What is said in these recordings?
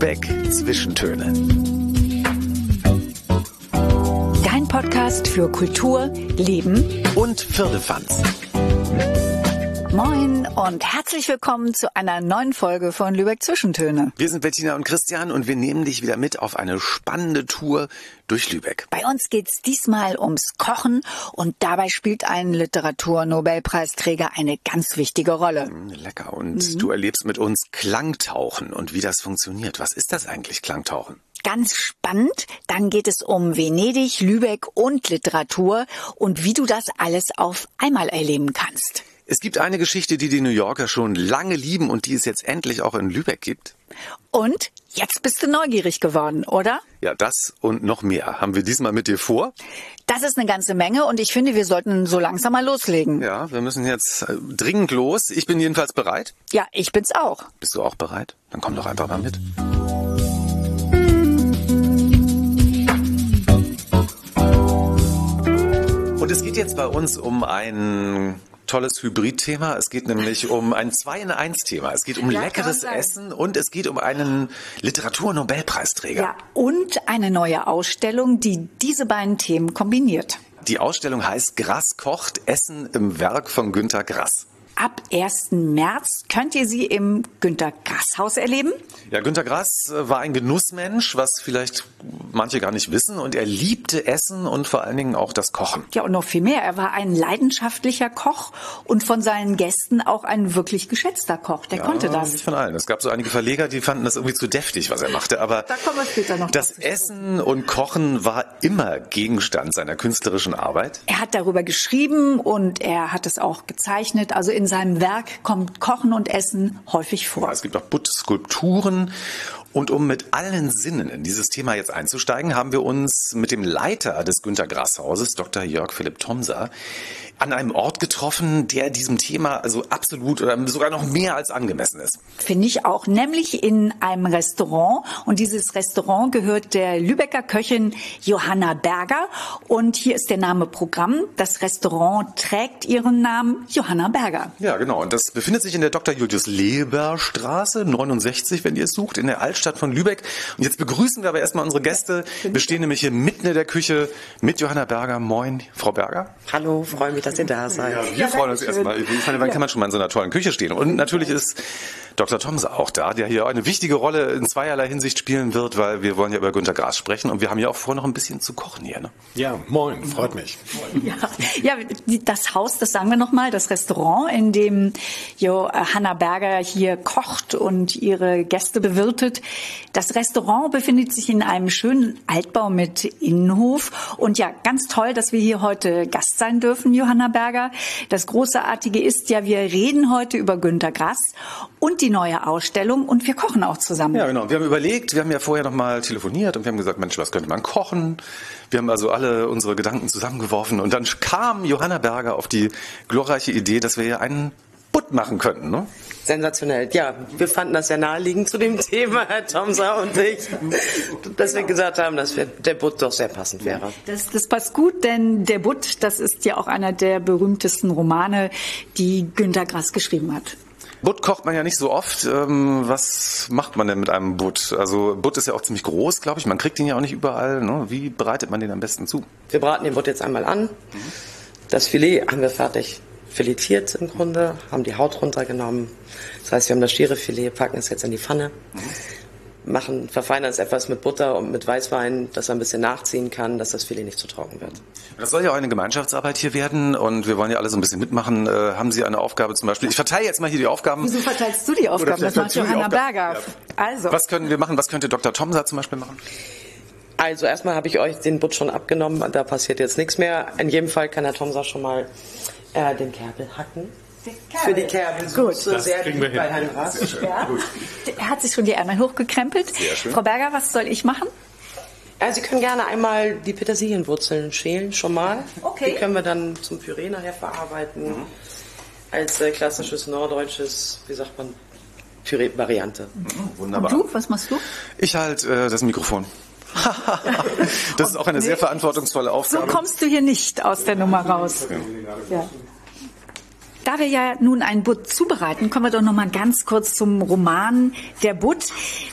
Lübeck Zwischentöne. Dein Podcast für Kultur, Leben und Firlefanz. Moin und herzlich willkommen zu einer neuen Folge von Lübeck Zwischentöne. Wir sind Bettina und Christian und wir nehmen dich wieder mit auf eine spannende Tour durch Lübeck. Bei uns geht's diesmal ums Kochen und dabei spielt ein Literaturnobelpreisträger eine ganz wichtige Rolle. Mm, lecker. Und mhm. du erlebst mit uns Klangtauchen und wie das funktioniert. Was ist das eigentlich, Klangtauchen? Ganz spannend. Dann geht es um Venedig, Lübeck und Literatur und wie du das alles auf einmal erleben kannst. Es gibt eine Geschichte, die die New Yorker schon lange lieben und die es jetzt endlich auch in Lübeck gibt. Und jetzt bist du neugierig geworden, oder? Ja, das und noch mehr haben wir diesmal mit dir vor. Das ist eine ganze Menge und ich finde, wir sollten so langsam mal loslegen. Ja, wir müssen jetzt äh, dringend los. Ich bin jedenfalls bereit. Ja, ich bin's auch. Bist du auch bereit? Dann komm doch einfach mal mit. Und es geht jetzt bei uns um ein tolles Hybrid-Thema. Es geht nämlich um ein Zwei-in-Eins-Thema. Es geht um ja, leckeres Essen und es geht um einen Literaturnobelpreisträger. Ja, und eine neue Ausstellung, die diese beiden Themen kombiniert. Die Ausstellung heißt Grass kocht Essen im Werk von Günter Grass. Ab 1. März könnt ihr sie im Günter Grass Haus erleben. Ja, Günter Grass äh, war ein Genussmensch, was vielleicht manche gar nicht wissen. Und er liebte Essen und vor allen Dingen auch das Kochen. Ja, und noch viel mehr. Er war ein leidenschaftlicher Koch und von seinen Gästen auch ein wirklich geschätzter Koch. Der ja, konnte das. Nicht von allen. Es gab so einige Verleger, die fanden das irgendwie zu deftig, was er machte. Aber da kommen wir später noch das Essen und Kochen war immer Gegenstand seiner künstlerischen Arbeit. Er hat darüber geschrieben und er hat es auch gezeichnet. Also in seinem Werk kommt Kochen und Essen häufig vor. Ja, es gibt auch Butt-Skulpturen und um mit allen Sinnen in dieses Thema jetzt einzusteigen, haben wir uns mit dem Leiter des Günter Grass Hauses, Dr. Jörg Philipp Thomser, an einem Ort getroffen, der diesem Thema also absolut oder sogar noch mehr als angemessen ist. Finde ich auch, nämlich in einem Restaurant. Und dieses Restaurant gehört der Lübecker Köchin Johanna Berger. Und hier ist der Name Programm. Das Restaurant trägt ihren Namen Johanna Berger. Ja, genau. Und das befindet sich in der Dr. Julius Leber Straße 69, wenn ihr es sucht, in der Altstadt von Lübeck. Und jetzt begrüßen wir aber erstmal unsere Gäste. Wir stehen nämlich hier mitten in der Küche mit Johanna Berger. Moin, Frau Berger. Hallo, freue mich, dass ihr da seid. Ja, wir ja, freuen uns erstmal. Ich meine, wann ja. kann man schon mal in so einer tollen Küche stehen? Und natürlich ist Dr. Thomse auch da, der hier eine wichtige Rolle in zweierlei Hinsicht spielen wird, weil wir wollen ja über Günter Grass sprechen und wir haben ja auch vor, noch ein bisschen zu kochen hier. Ne? Ja, moin, freut mich. Ja, ja, das Haus, das sagen wir nochmal, das Restaurant, in dem Johanna Berger hier kocht und ihre Gäste bewirtet. Das Restaurant befindet sich in einem schönen Altbau mit Innenhof und ja, ganz toll, dass wir hier heute Gast sein dürfen, Johanna Berger. Das Großartige ist ja, wir reden heute über Günter Grass und die neue Ausstellung und wir kochen auch zusammen. Ja, genau. Wir haben überlegt, wir haben ja vorher noch mal telefoniert und wir haben gesagt, Mensch, was könnte man kochen? Wir haben also alle unsere Gedanken zusammengeworfen und dann kam Johanna Berger auf die glorreiche Idee, dass wir hier einen Butt machen könnten, ne? Sensationell. Ja, wir fanden das ja naheliegend zu dem Thema, Herr Tomsa und ich, dass wir gesagt haben, dass der Butt doch sehr passend wäre. Das, das passt gut, denn der Butt, das ist ja auch einer der berühmtesten Romane, die Günter Grass geschrieben hat. Butt kocht man ja nicht so oft. Ähm, was macht man denn mit einem Butt? Also Butt ist ja auch ziemlich groß, glaube ich. Man kriegt ihn ja auch nicht überall. Ne? Wie bereitet man den am besten zu? Wir braten den Butt jetzt einmal an. Das Filet haben wir fertig filetiert im Grunde, haben die Haut runtergenommen. Das heißt, wir haben das Stierefilet, packen es jetzt in die Pfanne. Machen, verfeinern es etwas mit Butter und mit Weißwein, dass er ein bisschen nachziehen kann, dass das Filet nicht zu trocken wird. Das soll ja auch eine Gemeinschaftsarbeit hier werden und wir wollen ja alle so ein bisschen mitmachen. Äh, haben Sie eine Aufgabe zum Beispiel? Ich verteile jetzt mal hier die Aufgaben. Wieso verteilst du die Aufgaben? Das macht Johanna Berger. Ja. Also. Was können wir machen? Was könnte Dr. Tomsa zum Beispiel machen? Also erstmal habe ich euch den Butt schon abgenommen, da passiert jetzt nichts mehr. In jedem Fall kann Herr Tomsa schon mal äh, den Kerbel hacken. Für die Kerben. Gut. So sehr kriegen wir hin. bei Herrn Rass. Ja. Er hat sich schon die Ärmel hochgekrempelt. Sehr schön. Frau Berger, was soll ich machen? Ja, Sie können gerne einmal die Petersilienwurzeln schälen, schon mal. Okay. Die können wir dann zum Püree nachher verarbeiten. Mhm. Als äh, klassisches norddeutsches, wie sagt man, Püree-Variante. Mhm, wunderbar. Und du, was machst du? Ich halte äh, das Mikrofon. Das ist auch eine sehr verantwortungsvolle Aufgabe. So kommst du hier nicht aus der Nummer raus. Ja. Da wir ja nun einen Butt zubereiten, kommen wir doch noch mal ganz kurz zum Roman Der Butt.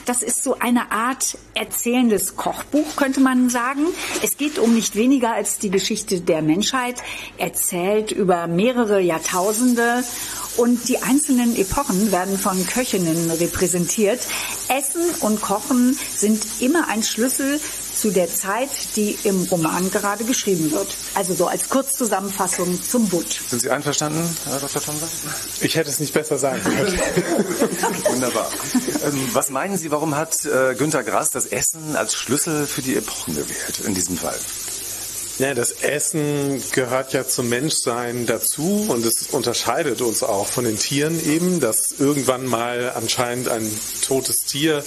Das ist so eine Art erzählendes Kochbuch, könnte man sagen. Es geht um nicht weniger als die Geschichte der Menschheit, erzählt über mehrere Jahrtausende und die einzelnen Epochen werden von Köchinnen repräsentiert. Essen und Kochen sind immer ein Schlüssel zu der Zeit, die im Roman gerade geschrieben wird. Also so als Kurzzusammenfassung zum Butt. Sind Sie einverstanden, Herr Dr. Thomser? Ich hätte es nicht besser sagen können. Wunderbar. Ähm, was meinen Sie, warum hat äh, Günter Grass das Essen als Schlüssel für die Epochen gewählt in diesem Fall? Ja, das Essen gehört ja zum Menschsein dazu und es unterscheidet uns auch von den Tieren eben, dass irgendwann mal anscheinend ein totes Tier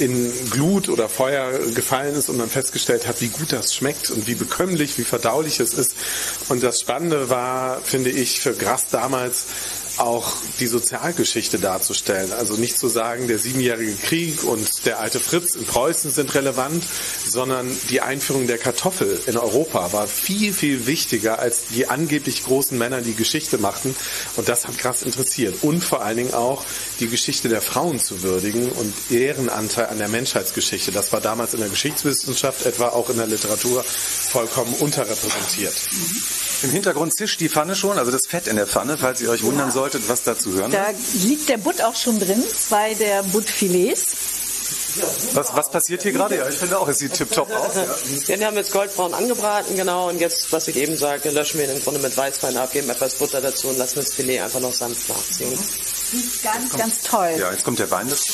in Glut oder Feuer gefallen ist und man festgestellt hat, wie gut das schmeckt und wie bekömmlich, wie verdaulich es ist. Und das Spannende war, finde ich, für Grass damals, auch die Sozialgeschichte darzustellen. Also nicht zu sagen, der siebenjährige Krieg und der alte Fritz in Preußen sind relevant, sondern die Einführung der Kartoffel in Europa war viel, viel wichtiger als die angeblich großen Männer, die Geschichte machten. Und das hat krass interessiert. Und vor allen Dingen auch die Geschichte der Frauen zu würdigen und deren Anteil an der Menschheitsgeschichte. Das war damals in der Geschichtswissenschaft, etwa auch in der Literatur, vollkommen unterrepräsentiert. Im Hintergrund zischt die Pfanne schon, also das Fett in der Pfanne, falls ihr euch wundern solltet, was da zu hören Da liegt der Butt auch schon drin, zwei der Buttfilets. Was, was passiert hier gerade? Ja, ich finde auch, es sieht tipptopp aus. Ja. Ja, die haben jetzt goldbraun angebraten, genau. Und jetzt, was ich eben sagte, löschen wir ihn im Grunde mit Weißwein ab, geben etwas Butter dazu und lassen das Filet einfach noch sanft nachziehen. Sieht ganz, ganz toll. ja, jetzt kommt der Wein dazu.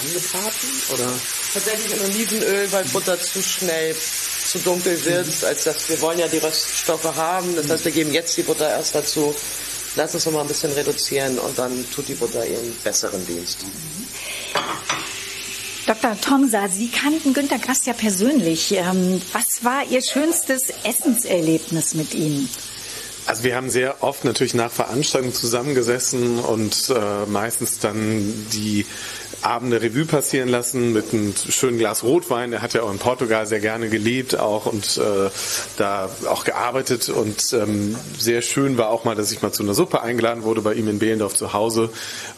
Angebraten? Oder? Tatsächlich in Olivenöl, weil Butter zu schnell zu dunkel wird, als dass wir wollen ja die Röststoffe haben. Das heißt, wir geben jetzt die Butter erst dazu, lassen es noch mal ein bisschen reduzieren und dann tut die Butter ihren besseren Dienst. Dr. Tomsa, Sie kannten Günter Grass ja persönlich. Ähm, Was war Ihr schönstes Essenserlebnis mit ihm? Also wir haben sehr oft natürlich nach Veranstaltungen zusammengesessen und äh, meistens dann die Abende Revue passieren lassen mit einem schönen Glas Rotwein. Er hat ja auch in Portugal sehr gerne gelebt auch und äh, da auch gearbeitet und ähm, sehr schön war auch mal, dass ich mal zu einer Suppe eingeladen wurde bei ihm in Behlendorf zu Hause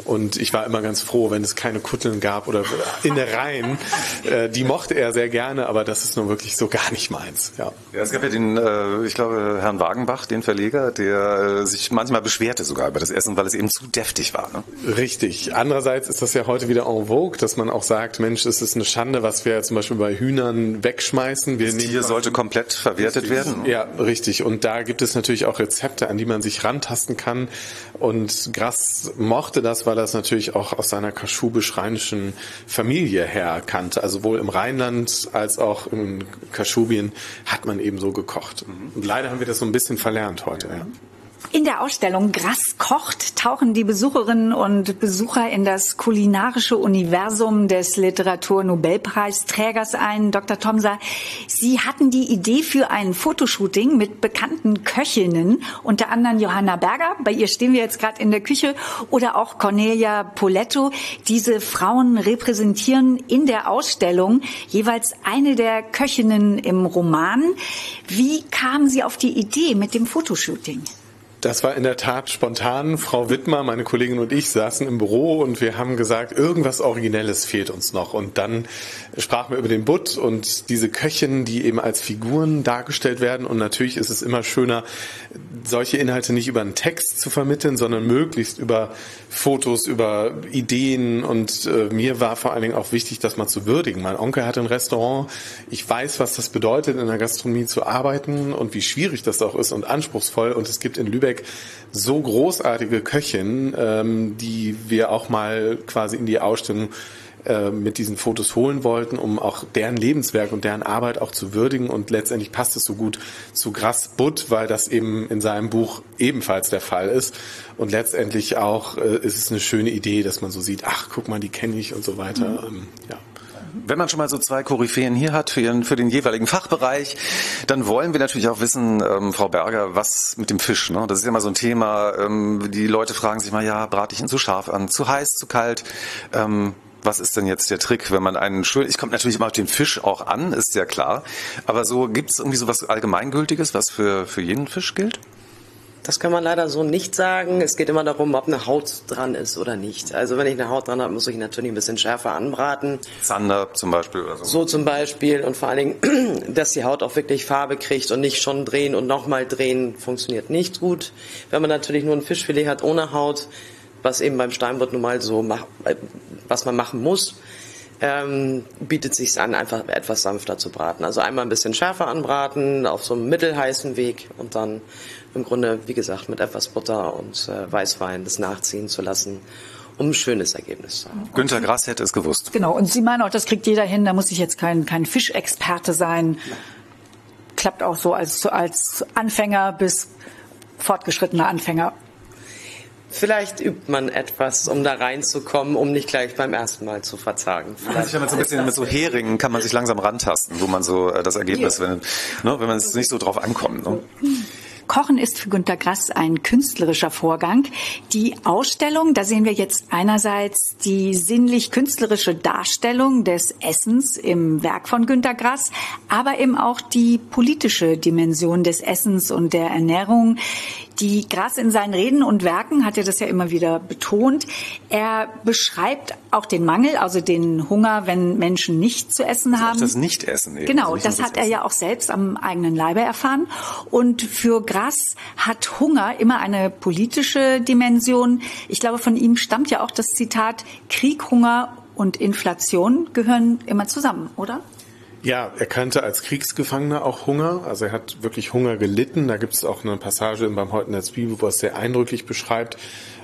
und ich war immer ganz froh, wenn es keine Kutteln gab oder Innereien. äh, die mochte er sehr gerne, aber das ist nun wirklich so gar nicht meins. Ja. Ja, es gab ja den, äh, ich glaube, Herrn Wagenbach, den Verleger, der äh, sich manchmal beschwerte sogar über das Essen, weil es eben zu deftig war. Ne? Richtig. Andererseits ist das ja heute wieder en vogue, dass man auch sagt, Mensch, es ist eine Schande, was wir zum Beispiel bei Hühnern wegschmeißen. Wir Das Tier sollte komplett verwertet werden. Ja, richtig. Und da gibt es natürlich auch Rezepte, an die man sich rantasten kann. Und Grass mochte das, weil er es natürlich auch aus seiner kaschubisch-rheinischen Familie her kannte. Also sowohl im Rheinland als auch in Kaschubien hat man eben so gekocht. Und leider haben wir das so ein bisschen verlernt heute. Ja. In der Ausstellung Grass kocht tauchen die Besucherinnen und Besucher in das kulinarische Universum des Literaturnobelpreisträgers ein. Dr. Tomsa, Sie hatten die Idee für ein Fotoshooting mit bekannten Köchinnen, unter anderem Johanna Berger, bei ihr stehen wir jetzt gerade in der Küche, oder auch Cornelia Poletto. Diese Frauen repräsentieren in der Ausstellung jeweils eine der Köchinnen im Roman. Wie kamen Sie auf die Idee mit dem Fotoshooting? Das war in der Tat spontan. Frau Wittmer, meine Kollegin und ich saßen im Büro und wir haben gesagt, irgendwas Originelles fehlt uns noch. Und dann sprachen wir über den Butt und diese Köchinnen, die eben als Figuren dargestellt werden. Und natürlich ist es immer schöner, solche Inhalte nicht über einen Text zu vermitteln, sondern möglichst über Fotos, über Ideen. Und äh, mir war vor allen Dingen auch wichtig, das mal zu würdigen. Mein Onkel hat ein Restaurant. Ich weiß, was das bedeutet, in der Gastronomie zu arbeiten und wie schwierig das auch ist und anspruchsvoll. Und es gibt in Lübeck so großartige Köchin, ähm, die wir auch mal quasi in die Ausstellung äh, mit diesen Fotos holen wollten, um auch deren Lebenswerk und deren Arbeit auch zu würdigen. Und letztendlich passt es so gut zu Grass Butt, weil das eben in seinem Buch ebenfalls der Fall ist. Und letztendlich auch äh, ist es eine schöne Idee, dass man so sieht, ach, guck mal, die kenne ich und so weiter. Ähm, ja. Wenn man schon mal so zwei Koryphäen hier hat für, ihren, für den jeweiligen Fachbereich, dann wollen wir natürlich auch wissen, ähm, Frau Berger, was mit dem Fisch. Ne? Das ist ja immer so ein Thema. Ähm, die Leute fragen sich mal, ja, brate ich ihn zu scharf an, zu heiß, zu kalt? Ähm, was ist denn jetzt der Trick, wenn man einen schön, ich komme natürlich immer auf den Fisch auch an, ist ja klar, aber so gibt es irgendwie so was Allgemeingültiges, was für, für jeden Fisch gilt? Das kann man leider so nicht sagen. Es geht immer darum, ob eine Haut dran ist oder nicht. Also wenn ich eine Haut dran habe, muss ich natürlich ein bisschen schärfer anbraten. Zander zum Beispiel oder so. So zum Beispiel und vor allen Dingen, dass die Haut auch wirklich Farbe kriegt und nicht schon drehen und nochmal drehen, funktioniert nicht gut. Wenn man natürlich nur ein Fischfilet hat ohne Haut, was eben beim Steinbutt nun mal so, macht, was man machen muss, ähm, bietet sich an, einfach etwas sanfter zu braten. Also einmal ein bisschen schärfer anbraten, auf so einem mittelheißen Weg und dann im Grunde, wie gesagt, mit etwas Butter und äh, Weißwein das nachziehen zu lassen, um ein schönes Ergebnis zu haben. Günter Grass hätte es gewusst. Genau, und Sie meinen auch, das kriegt jeder hin, da muss ich jetzt kein, kein Fischexperte sein. Klappt auch so als, als Anfänger bis fortgeschrittener Anfänger. Vielleicht übt man etwas, um da reinzukommen, um nicht gleich beim ersten Mal zu verzagen. Vielleicht ja, mit so ein bisschen mit so Heringen kann man sich langsam rantasten, wo man so äh, das Ergebnis, wenn, ne, wenn man es nicht so drauf ankommt. Ne? Kochen ist für Günter Grass ein künstlerischer Vorgang. Die Ausstellung, da sehen wir jetzt einerseits die sinnlich-künstlerische Darstellung des Essens im Werk von Günter Grass, aber eben auch die politische Dimension des Essens und der Ernährung. Die Grass in seinen Reden und Werken hat er das ja immer wieder betont. Er beschreibt auch den Mangel, also den Hunger, wenn Menschen nicht zu essen also haben. Das Nicht-Essen eben. Genau, also das hat er ja auch selbst am eigenen Leibe erfahren. Und für Grass hat Hunger immer eine politische Dimension. Ich glaube, von ihm stammt ja auch das Zitat, Krieg, Hunger und Inflation gehören immer zusammen, oder? Ja, er kannte als Kriegsgefangener auch Hunger. Also er hat wirklich Hunger gelitten. Da gibt es auch eine Passage beim Heute Zwiebel, wo er es sehr eindrücklich beschreibt.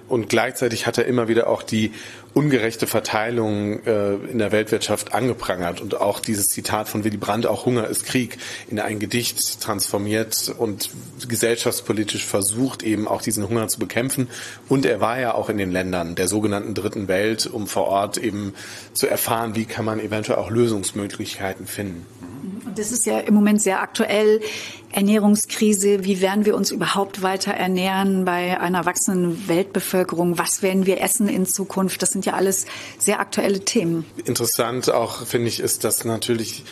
Und gleichzeitig hat er immer wieder auch die ungerechte Verteilung äh, in der Weltwirtschaft angeprangert und auch dieses Zitat von Willy Brandt, auch Hunger ist Krieg, in ein Gedicht transformiert und gesellschaftspolitisch versucht, eben auch diesen Hunger zu bekämpfen. Und er war ja auch in den Ländern der sogenannten Dritten Welt, um vor Ort eben zu erfahren, wie kann man eventuell auch Lösungsmöglichkeiten finden. Und das ist ja im Moment sehr aktuell. Ernährungskrise. Wie werden wir uns überhaupt weiter ernähren bei einer wachsenden Weltbevölkerung? Was werden wir essen in Zukunft? Das sind ja alles sehr aktuelle Themen. Interessant auch, finde ich, ist, dass natürlich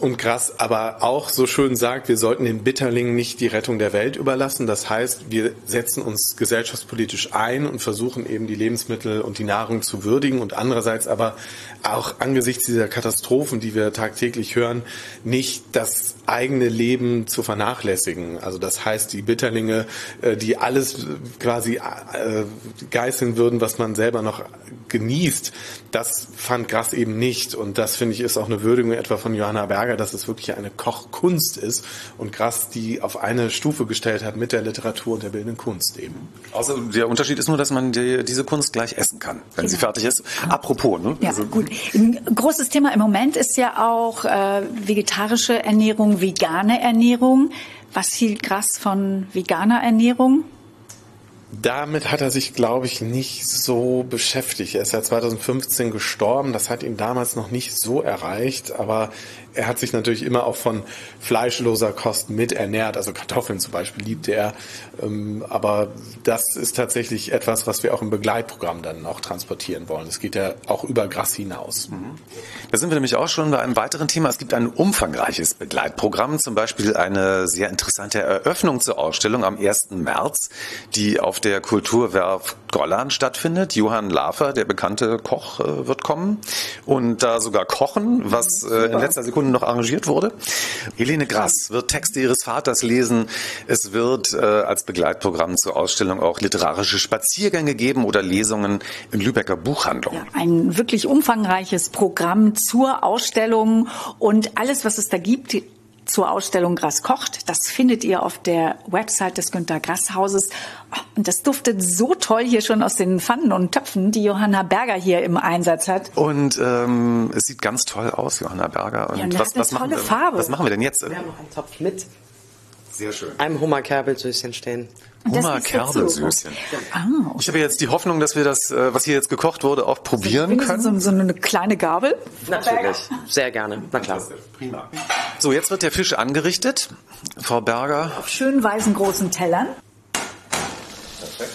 und krass, aber auch so schön sagt, wir sollten den Bitterlingen nicht die Rettung der Welt überlassen. Das heißt, wir setzen uns gesellschaftspolitisch ein und versuchen eben die Lebensmittel und die Nahrung zu würdigen und andererseits aber auch angesichts dieser Katastrophen, die wir tagtäglich hören, nicht das eigene Leben zu vernachlässigen. Also das heißt, die Bitterlinge, äh, die alles quasi äh, geißeln würden, was man selber noch genießt, das fand Grass eben nicht. Und das finde ich ist auch eine Würdigung etwa von Johanna Berger, dass es wirklich eine Kochkunst ist und Grass die auf eine Stufe gestellt hat mit der Literatur und der bildenden Kunst eben. Also der Unterschied ist nur, dass man die, diese Kunst gleich essen kann, wenn genau. sie fertig ist. Apropos, ne? Ja, also, gut. Ein großes Thema im Moment ist ja auch äh, vegetarische Ernährung, vegane Ernährung. Was hielt Grass von veganer Ernährung? Damit hat er sich, glaube ich, nicht so beschäftigt. Er ist ja 2015 gestorben. Das hat ihn damals noch nicht so erreicht. Aber er hat sich natürlich immer auch von fleischloser Kost mit ernährt. Also Kartoffeln zum Beispiel liebte er. Ähm, aber das ist tatsächlich etwas, was wir auch im Begleitprogramm dann auch transportieren wollen. Es geht ja auch über Gras hinaus. Mhm. Da sind wir nämlich auch schon bei einem weiteren Thema. Es gibt ein umfangreiches Begleitprogramm, zum Beispiel eine sehr interessante Eröffnung zur Ausstellung am 1. März, die auf der Kulturwerf Gollan stattfindet. Johann Lafer, der bekannte Koch, äh, wird kommen und da sogar kochen, was äh, in letzter Sekunde noch arrangiert wurde. Helene Grass wird Texte ihres Vaters lesen. Es wird äh, als Begleitprogramm zur Ausstellung auch literarische Spaziergänge geben oder Lesungen in Lübecker Buchhandlungen. Ein wirklich umfangreiches Programm zur Ausstellung und alles, was es da gibt, zur Ausstellung Grass kocht. Das findet ihr auf der Website des Günter Grass Hauses. Und das duftet so toll hier schon aus den Pfannen und Töpfen, die Johanna Berger hier im Einsatz hat. Und ähm, es sieht ganz toll aus, Johanna Berger. Und, ja, und was, was, machen wir, Farbe. was machen wir denn jetzt? Wir haben noch einen Topf mit sehr schön. einem Hummerkerbelsüßchen stehen. Hummer-Kerbelsüßchen. Ah, okay. Ich habe jetzt die Hoffnung, dass wir das, äh, was hier jetzt gekocht wurde, auch probieren können. So, so eine kleine Gabel. Natürlich, sehr gerne. Na klar. Prima. So, jetzt wird der Fisch angerichtet. Frau Berger. Auf schön weißen großen Tellern. Perfekt.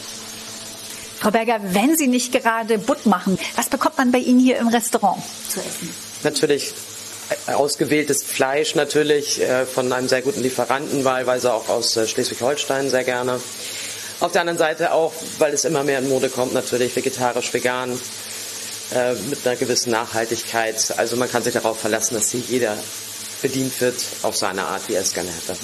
Frau Berger, wenn Sie nicht gerade Butt machen, was bekommt man bei Ihnen hier im Restaurant zu essen? Natürlich ausgewähltes Fleisch natürlich äh, von einem sehr guten Lieferanten, wahlweise auch aus äh, Schleswig-Holstein sehr gerne. Auf der anderen Seite auch, weil es immer mehr in Mode kommt, natürlich vegetarisch, vegan, äh, mit einer gewissen Nachhaltigkeit. Also man kann sich darauf verlassen, dass hier jeder bedient wird auf seine Art, wie er es gerne hätte.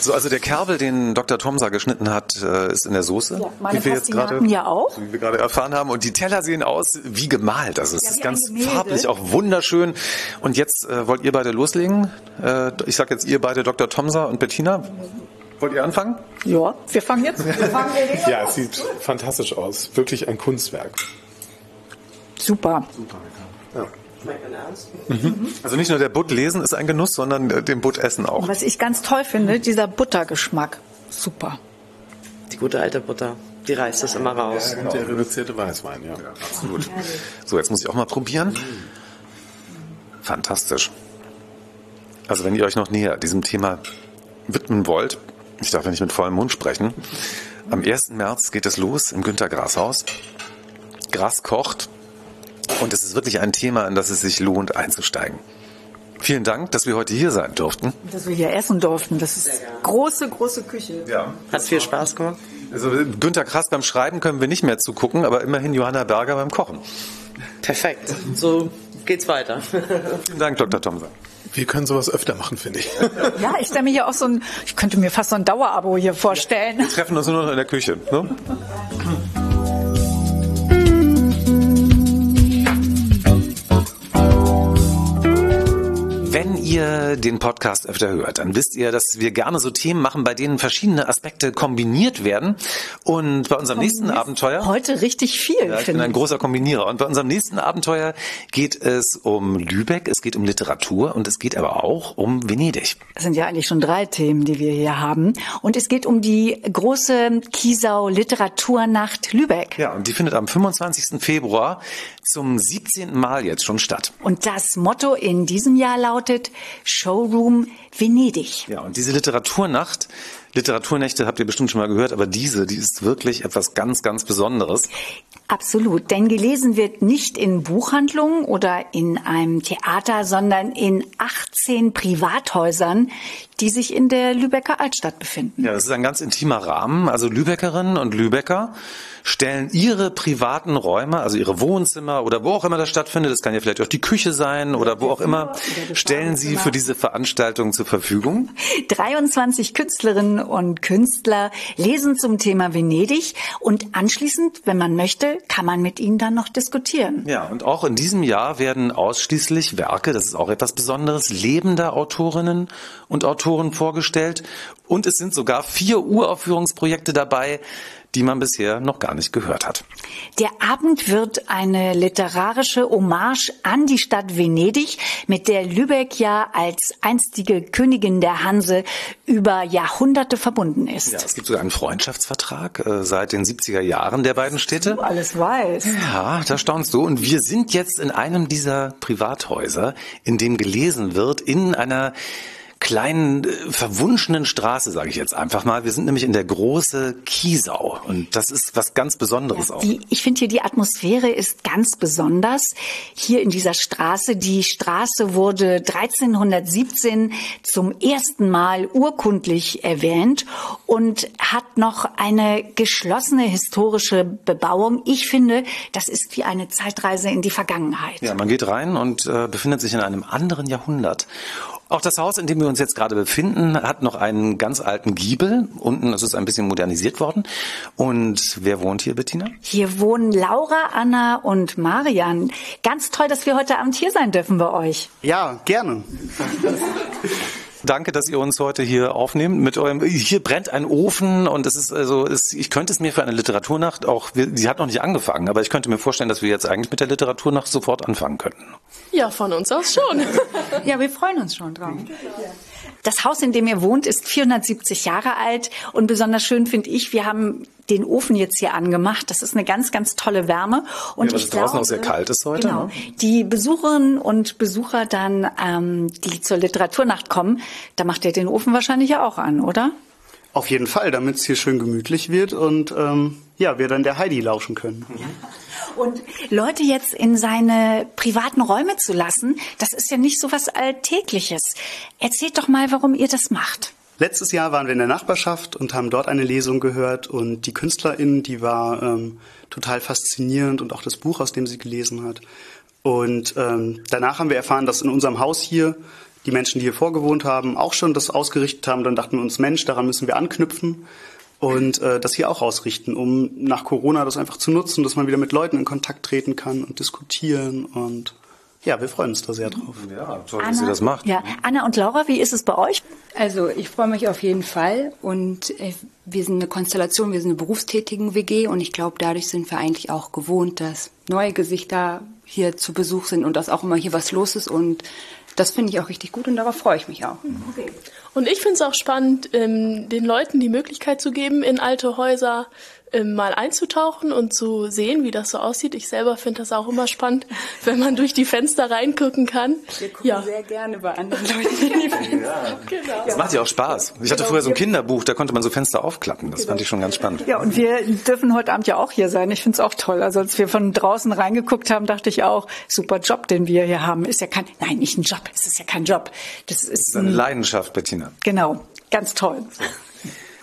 So, also der Kerbel, den Dr. Tomsa geschnitten hat, äh, ist in der Soße. Ja, meine wie wir jetzt gerade, ja auch. wie wir gerade erfahren haben. Und die Teller sehen aus wie gemalt. Also es Ja, ist ganz farblich auch wunderschön. Und jetzt äh, wollt ihr beide loslegen. Äh, ich sag jetzt ihr beide, Dr. Tomsa und Bettina. Wollt ihr anfangen? Ja, wir fangen jetzt. Wir fangen Ja, es sieht fantastisch aus. Wirklich ein Kunstwerk. Super. Schmeckt denn ernst? Also nicht nur der Butt lesen ist ein Genuss, sondern äh, den Butt essen auch. Was ich ganz toll finde, dieser Buttergeschmack. Super. Die gute alte Butter, die reißt es immer raus. Und der reduzierte Weißwein, ja. Absolut. So, jetzt muss ich auch mal probieren. Fantastisch. Also wenn ihr euch noch näher diesem Thema widmen wollt, ich darf ja nicht mit vollem Mund sprechen, am 1. März geht es los im Günter Grass Haus. Gras kocht und es ist wirklich ein Thema, in das es sich lohnt einzusteigen. Vielen Dank, dass wir heute hier sein durften. Dass wir hier essen durften. Das ist große, große Küche. Ja. Hat viel Spaß gemacht? Also Günter Grass beim Schreiben können wir nicht mehr zugucken, aber immerhin Johanna Berger beim Kochen. Perfekt. So geht's weiter. Vielen Dank, Dr. Thomsen. Wir können sowas öfter machen, finde ich. Ja, ich stelle mir hier auch so ein, ich könnte mir fast so ein Dauerabo hier vorstellen. Wir treffen uns nur noch in der Küche. Ne? ihr den Podcast öfter hört, dann wisst ihr, dass wir gerne so Themen machen, bei denen verschiedene Aspekte kombiniert werden. Und bei unserem nächsten Abenteuer. Heute richtig viel, Ja, ich bin ein großer Kombinierer. Und bei unserem nächsten Abenteuer geht es um Lübeck, es geht um Literatur und es geht aber auch um Venedig. Das sind ja eigentlich schon drei Themen, die wir hier haben. Und es geht um die große Kiesau Literaturnacht Lübeck. Ja, und die findet am 25. Februar zum 17. Mal jetzt schon statt. Und das Motto in diesem Jahr lautet Showroom Venedig. Ja, und diese Literaturnacht, Literaturnächte habt ihr bestimmt schon mal gehört, aber diese, die ist wirklich etwas ganz, ganz Besonderes. Absolut, denn gelesen wird nicht in Buchhandlungen oder in einem Theater, sondern in 18 Privathäusern, die sich in der Lübecker Altstadt befinden. Ja, das ist ein ganz intimer Rahmen. Also Lübeckerinnen und Lübecker stellen ihre privaten Räume, also ihre Wohnzimmer oder wo auch immer das stattfindet, das kann ja vielleicht auch die Küche sein oder wo auch immer, stellen sie für diese Veranstaltung zur Verfügung. 23 Künstlerinnen und Künstler lesen zum Thema Venedig und anschließend, wenn man möchte, kann man mit ihnen dann noch diskutieren. Ja, und auch in diesem Jahr werden ausschließlich Werke, das ist auch etwas Besonderes, lebender Autorinnen und Autoren vorgestellt. Und es sind sogar vier Uraufführungsprojekte dabei, die man bisher noch gar nicht gehört hat. Der Abend wird eine literarische Hommage an die Stadt Venedig, mit der Lübeck ja als einstige Königin der Hanse über Jahrhunderte verbunden ist. Ja, es gibt sogar einen Freundschaftsvertrag äh, seit den 70er Jahren der beiden Städte. Du alles weiß. Ja, da staunst du. Und wir sind jetzt in einem dieser Privathäuser, in dem gelesen wird, in einer kleinen, äh, verwunschenen Straße, sage ich jetzt einfach mal. Wir sind nämlich in der große Kiesau. Und das ist was ganz Besonderes auch. Die, ich finde hier die Atmosphäre ist ganz besonders. Hier in dieser Straße. Die Straße wurde 1317 zum ersten Mal urkundlich erwähnt und hat noch eine geschlossene historische Bebauung. Ich finde, das ist wie eine Zeitreise in die Vergangenheit. Ja, man geht rein und äh, befindet sich in einem anderen Jahrhundert. Auch das Haus, in dem wir uns jetzt gerade befinden, hat noch einen ganz alten Giebel. Unten ist es ein bisschen modernisiert worden. Und wer wohnt hier, Bettina? Hier wohnen Laura, Anna und Marian. Ganz toll, dass wir heute Abend hier sein dürfen bei euch. Ja, gerne. Danke, dass ihr uns heute hier aufnehmt. Mit eurem, hier brennt ein Ofen und es ist also, es, ich könnte es mir für eine Literaturnacht auch, wir- sie hat noch nicht angefangen, aber ich könnte mir vorstellen, dass wir jetzt eigentlich mit der Literaturnacht sofort anfangen könnten. Ja, von uns aus schon. Ja, wir freuen uns schon drauf. Das Haus, in dem ihr wohnt, ist 470 Jahre alt und besonders schön finde ich, wir haben den Ofen jetzt hier angemacht. Das ist eine ganz, ganz tolle Wärme. Und Ja, ich es draußen glaube, auch sehr kalt ist heute, Genau. ne? Die Besucherinnen und Besucher dann, ähm, die zur Literaturnacht kommen, da macht ihr den Ofen wahrscheinlich ja auch an, oder? Auf jeden Fall, damit es hier schön gemütlich wird und ähm, ja, wir dann der Heidi lauschen können. Und Leute jetzt in seine privaten Räume zu lassen, das ist ja nicht so was Alltägliches. Erzählt doch mal, warum ihr das macht. Letztes Jahr waren wir in der Nachbarschaft und haben dort eine Lesung gehört und die Künstlerin, die war ähm, total faszinierend und auch das Buch, aus dem sie gelesen hat. Und ähm, danach haben wir erfahren, dass in unserem Haus hier die Menschen, die hier vorgewohnt haben, auch schon das ausgerichtet haben. Dann dachten wir uns, Mensch, daran müssen wir anknüpfen und äh, das hier auch ausrichten, um nach Corona das einfach zu nutzen, dass man wieder mit Leuten in Kontakt treten kann und diskutieren und ja, wir freuen uns da sehr drauf. Ja, toll, dass ihr das macht. Ja, Anna und Laura, wie ist es bei euch? Also ich freue mich auf jeden Fall und äh, wir sind eine Konstellation, wir sind eine berufstätigen WG und ich glaube, dadurch sind wir eigentlich auch gewohnt, dass neue Gesichter hier zu Besuch sind und dass auch immer hier was los ist und das finde ich auch richtig gut und darauf freue ich mich auch. Okay. Und ich finde es auch spannend, ähm, den Leuten die Möglichkeit zu geben, in alte Häuser mal einzutauchen und zu sehen, wie das so aussieht. Ich selber finde das auch immer spannend, wenn man durch die Fenster reingucken kann. Wir gucken ja. sehr gerne bei anderen Leuten in die Fenster. Ja. Genau. Das macht ja auch Spaß. Ich hatte früher so ein Kinderbuch, da konnte man so Fenster aufklappen. Das genau. fand ich schon ganz spannend. Ja, und wir dürfen heute Abend ja auch hier sein. Ich finde es auch toll. Also als wir von draußen reingeguckt haben, dachte ich auch, super Job, den wir hier haben. Ist ja kein, nein, nicht ein Job. Es ist ja kein Job. Das ist, das ist eine Leidenschaft, Bettina. Genau. Ganz toll.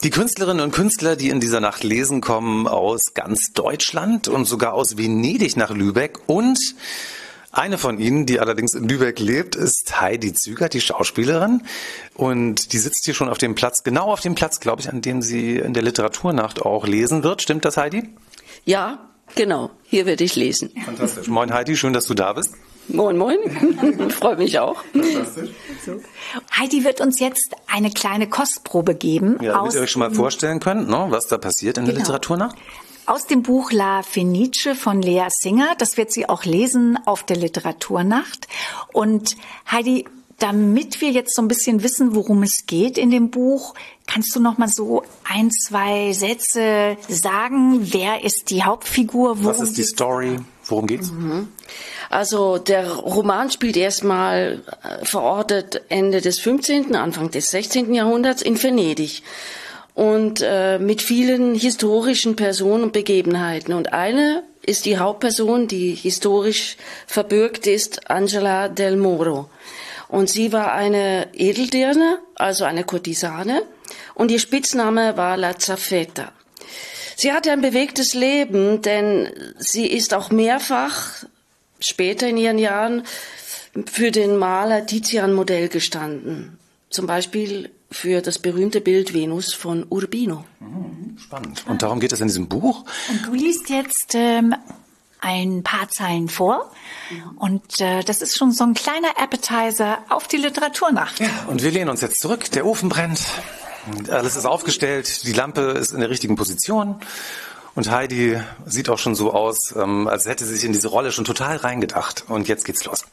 Die Künstlerinnen und Künstler, die in dieser Nacht lesen, kommen aus ganz Deutschland und sogar aus Venedig nach Lübeck. Und eine von ihnen, die allerdings in Lübeck lebt, ist Heidi Züger, die Schauspielerin. Und die sitzt hier schon auf dem Platz, genau auf dem Platz, glaube ich, an dem sie in der Literaturnacht auch lesen wird. Stimmt das, Heidi? Ja, genau. Hier werde ich lesen. Fantastisch. Moin, Heidi. Schön, dass du da bist. Moin, moin. Freue mich auch. So. Heidi wird uns jetzt eine kleine Kostprobe geben. Ja, damit ihr euch schon mal vorstellen könnt, ne, was da passiert in genau. der Literaturnacht. Aus dem Buch La Fenice von Lea Singer. Das wird sie auch lesen auf der Literaturnacht. Und Heidi, damit wir jetzt so ein bisschen wissen, worum es geht in dem Buch, kannst du noch mal so ein, zwei Sätze sagen? Wer ist die Hauptfigur? Was ist die Story? Worum geht's? Mhm. Also der Roman spielt erstmal äh, verortet Ende des 15., Anfang des 16. Jahrhunderts in Venedig und äh, mit vielen historischen Personen und Begebenheiten. Und eine ist die Hauptperson, die historisch verbürgt ist, Angela del Moro. Und sie war eine Edeldirne, also eine Kurtisane, und ihr Spitzname war La Zaffetta. Sie hatte ein bewegtes Leben, denn sie ist auch mehrfach später in ihren Jahren für den Maler Tizian Modell gestanden. Zum Beispiel für das berühmte Bild Venus von Urbino. Mhm, spannend. Und darum geht es in diesem Buch. Und du liest jetzt ähm, ein paar Zeilen vor. Und äh, das ist schon so ein kleiner Appetizer auf die Literaturnacht. Ja, und wir lehnen uns jetzt zurück. Der Ofen brennt. Alles ist aufgestellt. Die Lampe ist in der richtigen Position. Und Heidi sieht auch schon so aus, ähm, als hätte sie sich in diese Rolle schon total reingedacht. Und jetzt geht's los.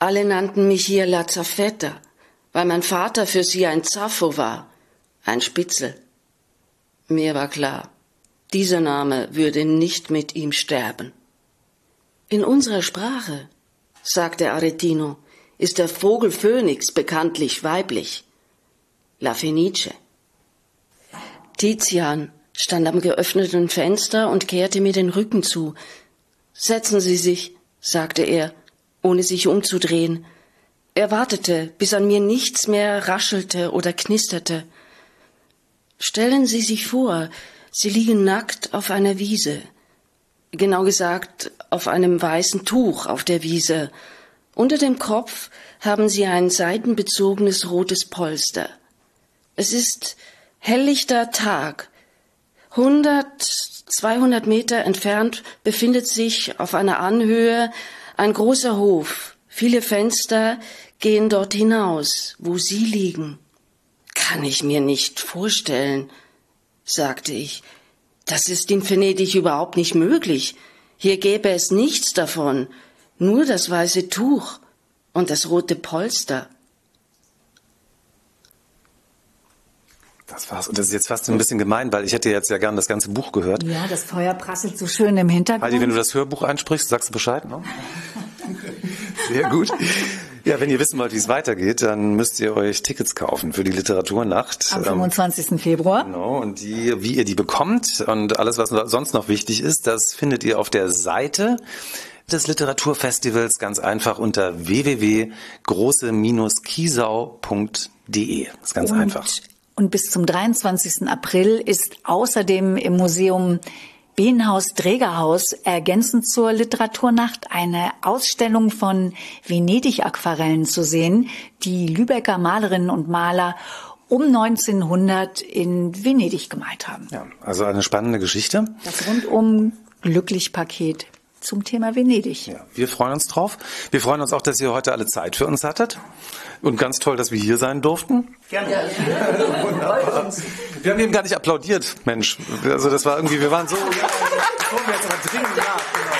Alle nannten mich hier La Zaffetta, weil mein Vater für sie ein Zaffo war, ein Spitzel. Mir war klar, dieser Name würde nicht mit ihm sterben. In unserer Sprache, sagte Aretino, ist der Vogel Phönix bekanntlich weiblich. La Fenice. Tizian stand am geöffneten Fenster und kehrte mir den Rücken zu. Setzen Sie sich, sagte er, ohne sich umzudrehen. Er wartete, bis an mir nichts mehr raschelte oder knisterte. Stellen Sie sich vor, Sie liegen nackt auf einer Wiese. Genau gesagt, auf einem weißen Tuch auf der Wiese. Unter dem Kopf haben Sie ein seitenbezogenes rotes Polster. Es ist helllichter Tag, 100, 200 Meter entfernt befindet sich auf einer Anhöhe ein großer Hof. Viele Fenster gehen dort hinaus, wo Sie liegen. Kann ich mir nicht vorstellen, sagte ich. Das ist in Venedig überhaupt nicht möglich. Hier gäbe es nichts davon, nur das weiße Tuch und das rote Polster. Das war's. Und das ist jetzt fast ein bisschen gemein, weil ich hätte jetzt ja gern das ganze Buch gehört. Ja, das Feuer prasselt so schön im Hintergrund. Heidi, wenn du das Hörbuch einsprichst, sagst du Bescheid, ne? Sehr gut. Ja, wenn ihr wissen wollt, wie es weitergeht, dann müsst ihr euch Tickets kaufen für die Literaturnacht. Am 25. Ähm, Februar. Genau, und die, wie ihr die bekommt und alles, was sonst noch wichtig ist, das findet ihr auf der Seite des Literaturfestivals ganz einfach unter www.große-kiesau.de. Das ist ganz und, einfach. Und bis zum 23. April ist außerdem im Museum Behnhaus Trägerhaus ergänzend zur Literaturnacht eine Ausstellung von Venedig-Aquarellen zu sehen, die Lübecker Malerinnen und Maler um 1900 in Venedig gemalt haben. Ja, also eine spannende Geschichte. Das rundum Glücklich-Paket zum Thema Venedig. Ja, wir freuen uns drauf. Wir freuen uns auch, dass ihr heute alle Zeit für uns hattet. Und ganz toll, dass wir hier sein durften. Gerne. Ja, wir haben eben gar nicht applaudiert, Mensch. Also das war irgendwie, wir waren so, ja, wir jetzt aber dringend, ja, genau.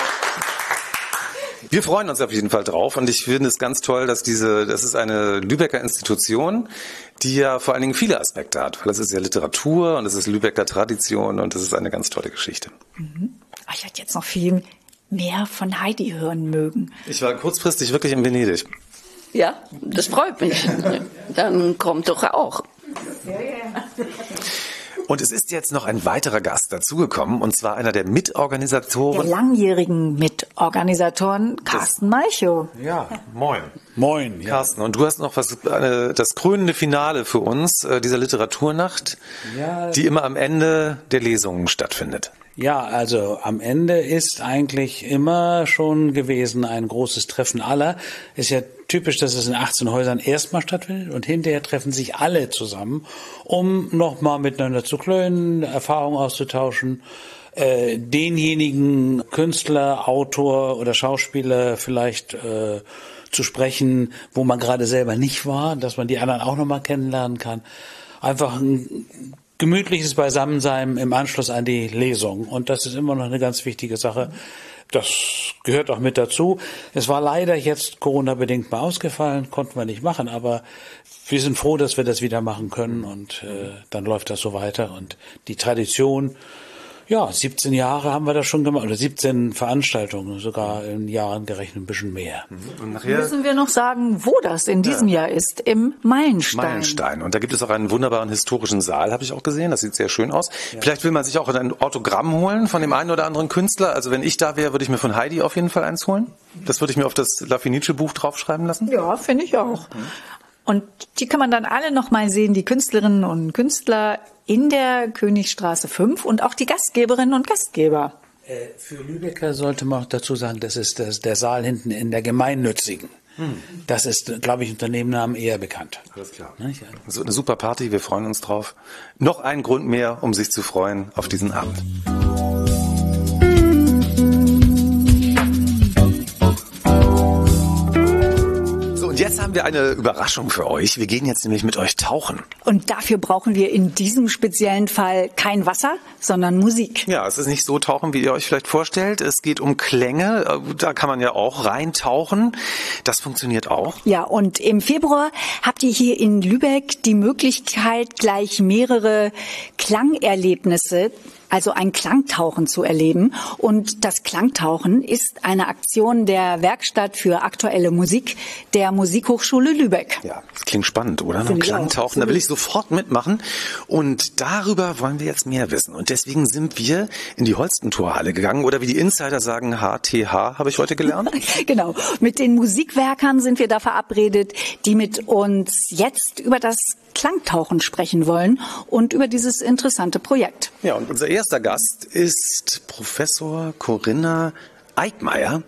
Wir freuen uns auf jeden Fall drauf und ich finde es ganz toll, dass diese, das ist eine Lübecker Institution, die ja vor allen Dingen viele Aspekte hat, weil es ist ja Literatur und es ist Lübecker Tradition und es ist eine ganz tolle Geschichte. Mhm. Ich hätte jetzt noch viel mehr von Heidi hören mögen. Ich war kurzfristig wirklich in Venedig. Ja, das freut mich. Dann kommt doch auch. Und es ist jetzt noch ein weiterer Gast dazugekommen, und zwar einer der Mitorganisatoren. Der langjährigen Mitorganisatoren, Carsten Malchow. Ja, moin. Moin. Ja. Carsten, und du hast noch was, eine, das krönende Finale für uns, äh, dieser Literaturnacht, ja. die immer am Ende der Lesungen stattfindet. Ja, also am Ende ist eigentlich immer schon gewesen ein großes Treffen aller. Ist ja typisch, dass es in 18 Häusern erstmal stattfindet und hinterher treffen sich alle zusammen, um nochmal miteinander zu klönen, Erfahrungen auszutauschen, äh, denjenigen Künstler, Autor oder Schauspieler vielleicht äh, zu sprechen, wo man gerade selber nicht war, dass man die anderen auch nochmal kennenlernen kann. Einfach ein gemütliches Beisammensein im Anschluss an die Lesung. Und das ist immer noch eine ganz wichtige Sache. Das gehört auch mit dazu. Es war leider jetzt Corona-bedingt mal ausgefallen, konnten wir nicht machen, aber wir sind froh, dass wir das wieder machen können und äh, dann läuft das so weiter. Und die Tradition ja, 17 Jahre haben wir das schon gemacht, oder 17 Veranstaltungen, sogar in Jahren gerechnet ein bisschen mehr. Mhm. Und nachher müssen wir noch sagen, wo das in diesem ja. Jahr ist, im Meilenstein. Meilenstein. Und da gibt es auch einen wunderbaren historischen Saal, habe ich auch gesehen, das sieht sehr schön aus. Ja. Vielleicht will man sich auch ein Autogramm holen von dem einen oder anderen Künstler. Also wenn ich da wäre, würde ich mir von Heidi auf jeden Fall eins holen. Das würde ich mir auf das La Fenice Buch draufschreiben lassen. Ja, finde ich auch. Mhm. Und die kann man dann alle noch mal sehen, die Künstlerinnen und Künstler in der Königstraße 5 und auch die Gastgeberinnen und Gastgeber. Äh, für Lübecker sollte man auch dazu sagen, das ist das, der Saal hinten in der Gemeinnützigen. Hm. Das ist, glaube ich, unter Nebennamen eher bekannt. Alles klar. So eine super Party, wir freuen uns drauf. Noch ein Grund mehr, um sich zu freuen auf diesen Abend. Und jetzt haben wir eine Überraschung für euch. Wir gehen jetzt nämlich mit euch tauchen. Und dafür brauchen wir in diesem speziellen Fall kein Wasser, sondern Musik. Ja, es ist nicht so tauchen, wie ihr euch vielleicht vorstellt. Es geht um Klänge. Da kann man ja auch reintauchen. Das funktioniert auch. Ja, und im Februar habt ihr hier in Lübeck die Möglichkeit, gleich mehrere Klangerlebnisse also ein Klangtauchen zu erleben. Und das Klangtauchen ist eine Aktion der Werkstatt für aktuelle Musik der Musikhochschule Lübeck. Ja, klingt spannend, oder? Noch Klangtauchen, da will ich sofort mitmachen. Und darüber wollen wir jetzt mehr wissen. Und deswegen sind wir in die Holstentorhalle gegangen oder wie die Insider sagen, HTH, habe ich heute gelernt. genau. Mit den Musikwerkern sind wir da verabredet, die mit uns jetzt über das Klangtauchen sprechen wollen und über dieses interessante Projekt. Ja, und unser erster Gast ist Professor Corinna Eickmeier.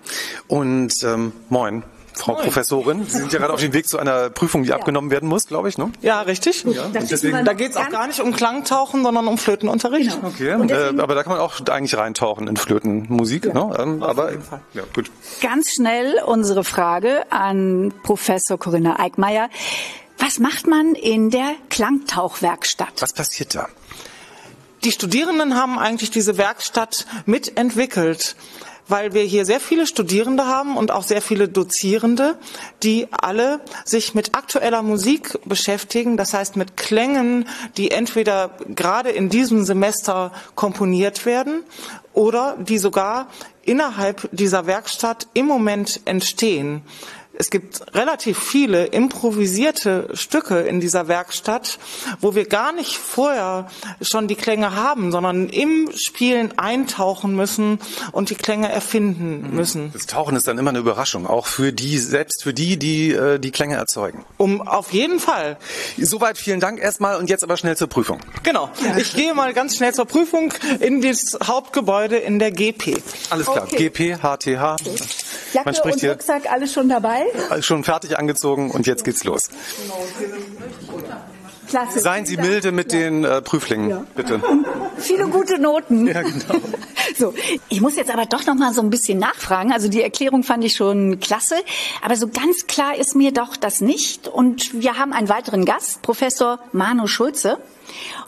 Und ähm, moin. Frau Moin. Professorin, Sie sind ja gerade auf dem Weg zu einer Prüfung, die ja. abgenommen werden muss, glaube ich, ne? Ja, richtig. Ja. Deswegen, da geht es auch gar nicht um Klangtauchen, sondern um Flötenunterricht. Genau. Okay, äh, aber da kann man auch eigentlich reintauchen in Flötenmusik. Ja. Ne? Ähm, aber ja, gut. Ganz schnell unsere Frage an Professor Corinna Eickmeier. Was macht man in der Klangtauchwerkstatt? Was passiert da? Die Studierenden haben eigentlich diese Werkstatt mitentwickelt weil wir hier sehr viele Studierende haben und auch sehr viele Dozierende, die alle sich mit aktueller Musik beschäftigen, das heißt mit Klängen, die entweder gerade in diesem Semester komponiert werden oder die sogar innerhalb dieser Werkstatt im Moment entstehen. Es gibt relativ viele improvisierte Stücke in dieser Werkstatt, wo wir gar nicht vorher schon die Klänge haben, sondern im Spielen eintauchen müssen und die Klänge erfinden müssen. Das Tauchen ist dann immer eine Überraschung, auch für die, selbst für die, die äh, die Klänge erzeugen. Um auf jeden Fall. Soweit vielen Dank erstmal und jetzt aber schnell zur Prüfung. Genau. Ich gehe mal ganz schnell zur Prüfung in das Hauptgebäude in der GP. Alles klar. Okay. GP, HTH. Jacke Man spricht und hier Rucksack alles schon dabei? Schon fertig angezogen und jetzt geht's los. Klasse. Seien Sie milde mit den äh, Prüflingen, bitte. Viele gute Noten. Ja, genau. So, ich muss jetzt aber doch noch mal so ein bisschen nachfragen. Also die Erklärung fand ich schon klasse, aber so ganz klar ist mir doch das nicht. Und wir haben einen weiteren Gast, Professor Manu Schulze.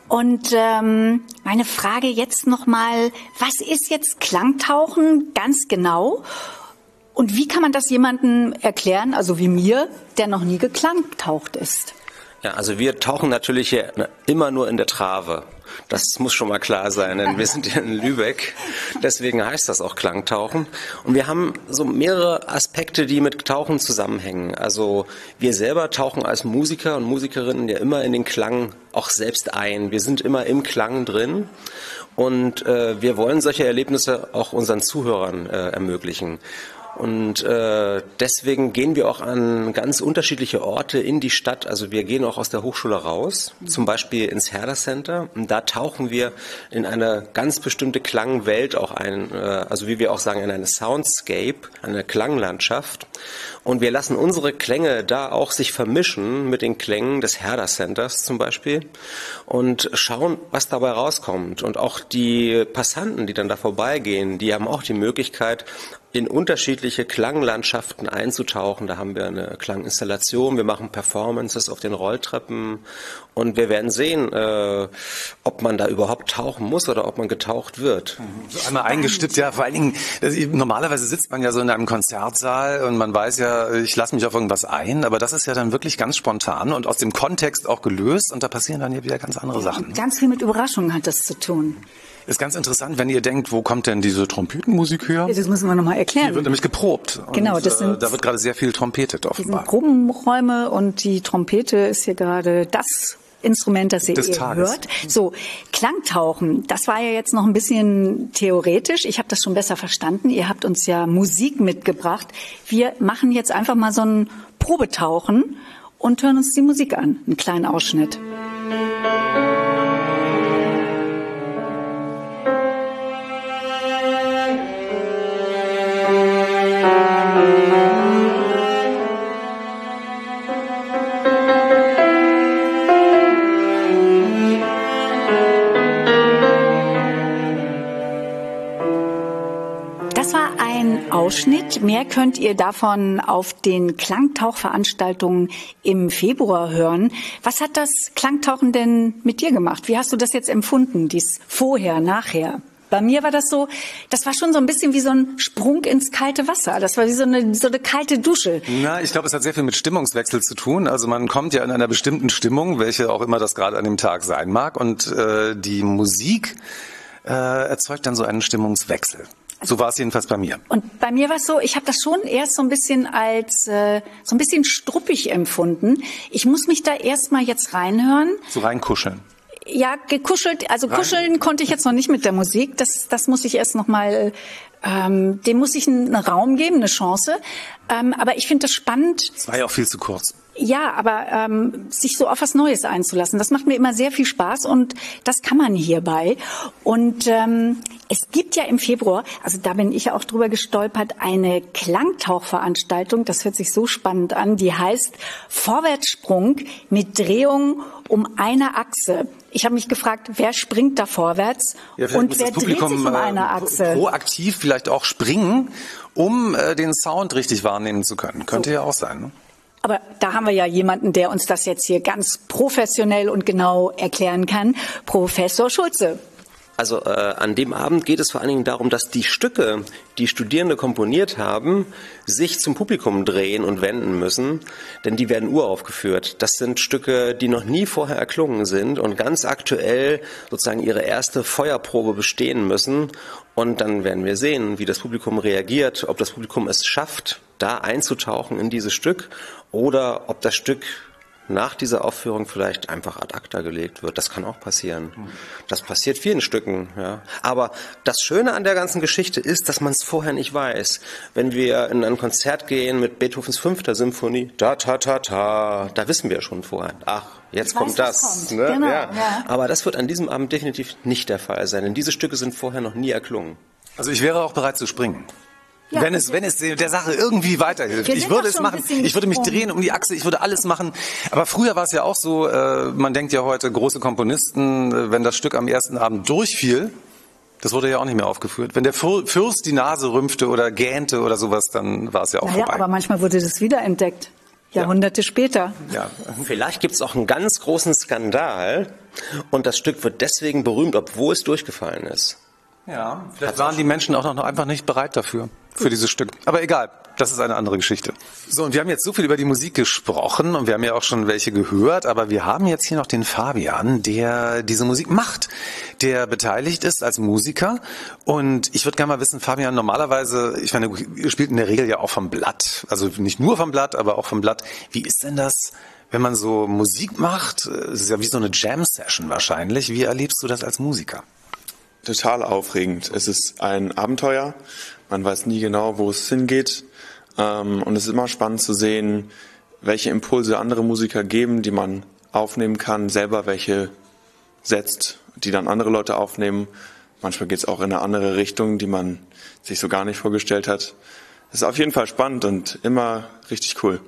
Und ähm, meine Frage jetzt noch mal: Was ist jetzt Klangtauchen ganz genau? Und wie kann man das jemandem erklären, also wie mir, der noch nie geklangtaucht ist? Ja, also wir tauchen natürlich hier immer nur in der Trave. Das muss schon mal klar sein, denn wir sind hier in Lübeck. Deswegen heißt das auch Klangtauchen. Und wir haben so mehrere Aspekte, die mit Tauchen zusammenhängen. Also wir selber tauchen als Musiker und Musikerinnen ja immer in den Klang auch selbst ein. Wir sind immer im Klang drin. Und äh, wir wollen solche Erlebnisse auch unseren Zuhörern äh, ermöglichen. Und äh, deswegen gehen wir auch an ganz unterschiedliche Orte in die Stadt. Also wir gehen auch aus der Hochschule raus, zum Beispiel ins Herder Center. Und da tauchen wir in eine ganz bestimmte Klangwelt auch ein, äh, also wie wir auch sagen, in eine Soundscape, eine Klanglandschaft. Und wir lassen unsere Klänge da auch sich vermischen mit den Klängen des Herder Centers zum Beispiel und schauen, was dabei rauskommt. Und auch die Passanten, die dann da vorbeigehen, die haben auch die Möglichkeit, in unterschiedliche Klanglandschaften einzutauchen. Da haben wir eine Klanginstallation, wir machen Performances auf den Rolltreppen und wir werden sehen, äh, ob man da überhaupt tauchen muss oder ob man getaucht wird. So einmal eingestippt, ja, vor allen Dingen, das, normalerweise sitzt man ja so in einem Konzertsaal und man weiß ja, ich lasse mich auf irgendwas ein, aber das ist ja dann wirklich ganz spontan und aus dem Kontext auch gelöst und da passieren dann ja wieder ganz andere Sachen. Ganz viel mit Überraschungen hat das zu tun. Ist ganz interessant, wenn ihr denkt, wo kommt denn diese Trompetenmusik her? Das müssen wir nochmal erklären. Die wird nämlich geprobt. Genau, das sind- äh, da wird gerade sehr viel trompetet Das sind offenbar. Probenräume und die Trompete ist hier gerade das Instrument, das ihr Des hört. So, Klangtauchen, das war ja jetzt noch ein bisschen theoretisch. Ich habe das schon besser verstanden. Ihr habt uns ja Musik mitgebracht. Wir machen jetzt einfach mal so ein Probetauchen und hören uns die Musik an. Einen kleinen Ausschnitt. Das Ausschnitt. Mehr könnt ihr davon auf den Klangtauchveranstaltungen im Februar hören. Was hat das Klangtauchen denn mit dir gemacht? Wie hast du das jetzt empfunden, dies vorher, nachher? Bei mir war das so, das war schon so ein bisschen wie so ein Sprung ins kalte Wasser. Das war wie so eine, so eine kalte Dusche. Na, ich glaube, es hat sehr viel mit Stimmungswechsel zu tun. Also man kommt ja in einer bestimmten Stimmung, welche auch immer das gerade an dem Tag sein mag. Und äh, die Musik äh, erzeugt dann so einen Stimmungswechsel. So war es jedenfalls bei mir. Und bei mir war es so, ich habe das schon erst so ein bisschen als äh, so ein bisschen struppig empfunden. Ich muss mich da erst mal jetzt reinhören. So reinkuscheln. Ja, gekuschelt, also Rein. kuscheln konnte ich jetzt noch nicht mit der Musik. Das, das muss ich erst noch mal, ähm, dem muss ich einen Raum geben, eine Chance. Ähm, aber ich finde das spannend, Es war ja auch viel zu kurz. Ja, aber ähm, sich so auf was Neues einzulassen, das macht mir immer sehr viel Spaß und das kann man hierbei. Und ähm, es gibt ja im Februar, also da bin ich ja auch drüber gestolpert, eine Klangtauchveranstaltung, das hört sich so spannend an, die heißt Vorwärtssprung mit Drehung um eine Achse. Ich habe mich gefragt, wer springt da vorwärts Ja, und wer dreht sich um eine Achse? proaktiv vielleicht auch springen, um äh, den Sound richtig wahrnehmen zu können. Könnte ja auch sein. Ne? Aber da haben wir ja jemanden, der uns das jetzt hier ganz professionell und genau erklären kann. Professor Schulze. Also äh, an dem Abend geht es vor allen Dingen darum, dass die Stücke, die Studierende komponiert haben, sich zum Publikum drehen und wenden müssen, denn die werden uraufgeführt. Das sind Stücke, die noch nie vorher erklungen sind und ganz aktuell sozusagen ihre erste Feuerprobe bestehen müssen. Und dann werden wir sehen, wie das Publikum reagiert, ob das Publikum es schafft, da einzutauchen in dieses Stück oder ob das Stück nach dieser Aufführung vielleicht einfach ad acta gelegt wird. Das kann auch passieren. Das passiert vielen Stücken. Ja. Aber das Schöne an der ganzen Geschichte ist, dass man es vorher nicht weiß. Wenn wir in ein Konzert gehen mit Beethovens fünfter Symphonie, da ta ta ta, da wissen wir schon vorher. Ach, jetzt Ich kommt weiß, das. kommt. Ne? Genau, ja. ja. Aber das wird an diesem Abend definitiv nicht der Fall sein, denn diese Stücke sind vorher noch nie erklungen. Also ich wäre auch bereit zu springen. Ja, wenn es, wenn es der Sache irgendwie weiterhilft. Ich würde es machen. Ich würde mich drehen um die Achse. Ich würde alles machen. Aber früher war es ja auch so, äh, man denkt ja heute, große Komponisten, äh, wenn das Stück am ersten Abend durchfiel, das wurde ja auch nicht mehr aufgeführt. Wenn der Für- Fürst die Nase rümpfte oder gähnte oder sowas, dann war es ja auch Naja, vorbei. aber manchmal wurde das wiederentdeckt. Jahrhunderte später. ja. Vielleicht gibt es auch einen ganz großen Skandal und das Stück wird deswegen berühmt, obwohl es durchgefallen ist. Ja, vielleicht waren die Menschen auch noch einfach nicht bereit dafür, für dieses Stück. Aber egal, das ist eine andere Geschichte. So, und wir haben jetzt so viel über die Musik gesprochen und wir haben ja auch schon welche gehört, aber wir haben jetzt hier noch den Fabian, der diese Musik macht, der beteiligt ist als Musiker. Und ich würde gerne mal wissen, Fabian, normalerweise, ich meine, ihr spielt in der Regel ja auch vom Blatt, also nicht nur vom Blatt, aber auch vom Blatt. Wie ist denn das? Wenn man so Musik macht, es ist ja wie so eine Jam-Session wahrscheinlich. Wie erlebst du das als Musiker? Total aufregend. Es ist ein Abenteuer. Man weiß nie genau, wo es hingeht. Ähm, und es ist immer spannend zu sehen, welche Impulse andere Musiker geben, die man aufnehmen kann, selber welche setzt, die dann andere Leute aufnehmen. Manchmal geht es auch in eine andere Richtung, die man sich so gar nicht vorgestellt hat. Es ist auf jeden Fall spannend und immer richtig cool.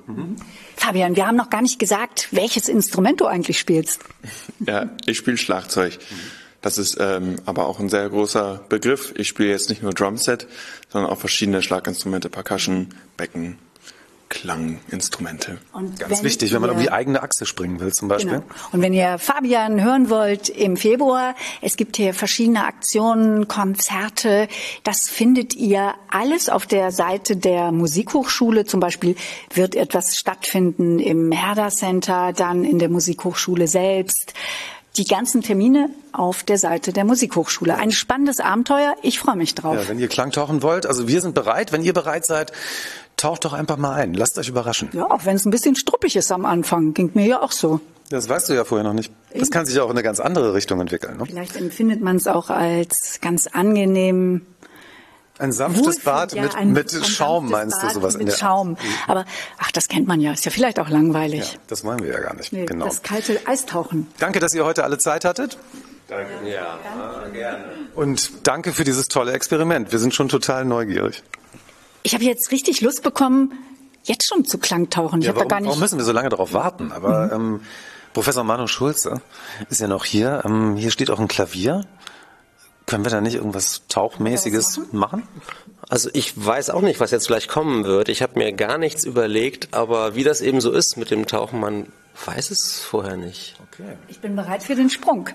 Fabian, wir haben noch gar nicht gesagt, welches Instrument du eigentlich spielst. Ja, ich spiele Schlagzeug. Das ist ähm, aber auch ein sehr großer Begriff. Ich spiele jetzt nicht nur Drumset, sondern auch verschiedene Schlaginstrumente, Percussion, Becken, Klanginstrumente. Und Ganz wichtig, wenn man ihr- um die eigene Achse springen will zum Beispiel. Genau. Und wenn ihr Fabian hören wollt im Februar, es gibt hier verschiedene Aktionen, Konzerte. Das findet ihr alles auf der Seite der Musikhochschule. Zum Beispiel wird etwas stattfinden im Herder Center, dann in der Musikhochschule selbst. Die ganzen Termine auf der Seite der Musikhochschule. Ein spannendes Abenteuer. Ich freue mich drauf. Ja, wenn ihr Klang tauchen wollt, also wir sind bereit. Wenn ihr bereit seid, taucht doch einfach mal ein. Lasst euch überraschen. Ja, auch wenn es ein bisschen struppig ist am Anfang, ging mir ja auch so. Das weißt du ja vorher noch nicht. Das kann sich auch in eine ganz andere Richtung entwickeln. Ne? Vielleicht empfindet man es auch als ganz angenehm. Ein sanftes Wohlfühlend, Bad ja, mit, ein- mit ein Schaum, meinst du Bad sowas in mit der Schaum. Aber ach, das kennt man ja. Ist ja vielleicht auch langweilig. Ja, das wollen wir ja gar nicht. Nee, genau. Das kalte Eistauchen. Danke, dass ihr heute alle Zeit hattet. Danke. Ja, gerne. Und danke für dieses tolle Experiment. Wir sind schon total neugierig. Ich habe jetzt richtig Lust bekommen, jetzt schon zu Klangtauchen. Ich Ja, warum, gar nicht. warum müssen wir so lange darauf warten? Aber ähm, Professor Manu Schulze ist ja noch hier. Ähm, hier steht auch ein Klavier. Können wir da nicht irgendwas Tauchmäßiges machen? Also ich weiß auch nicht, was jetzt gleich kommen wird. Ich habe mir gar nichts überlegt, aber wie das eben so ist mit dem Tauchen, man weiß es vorher nicht. Okay. Ich bin bereit für den Sprung.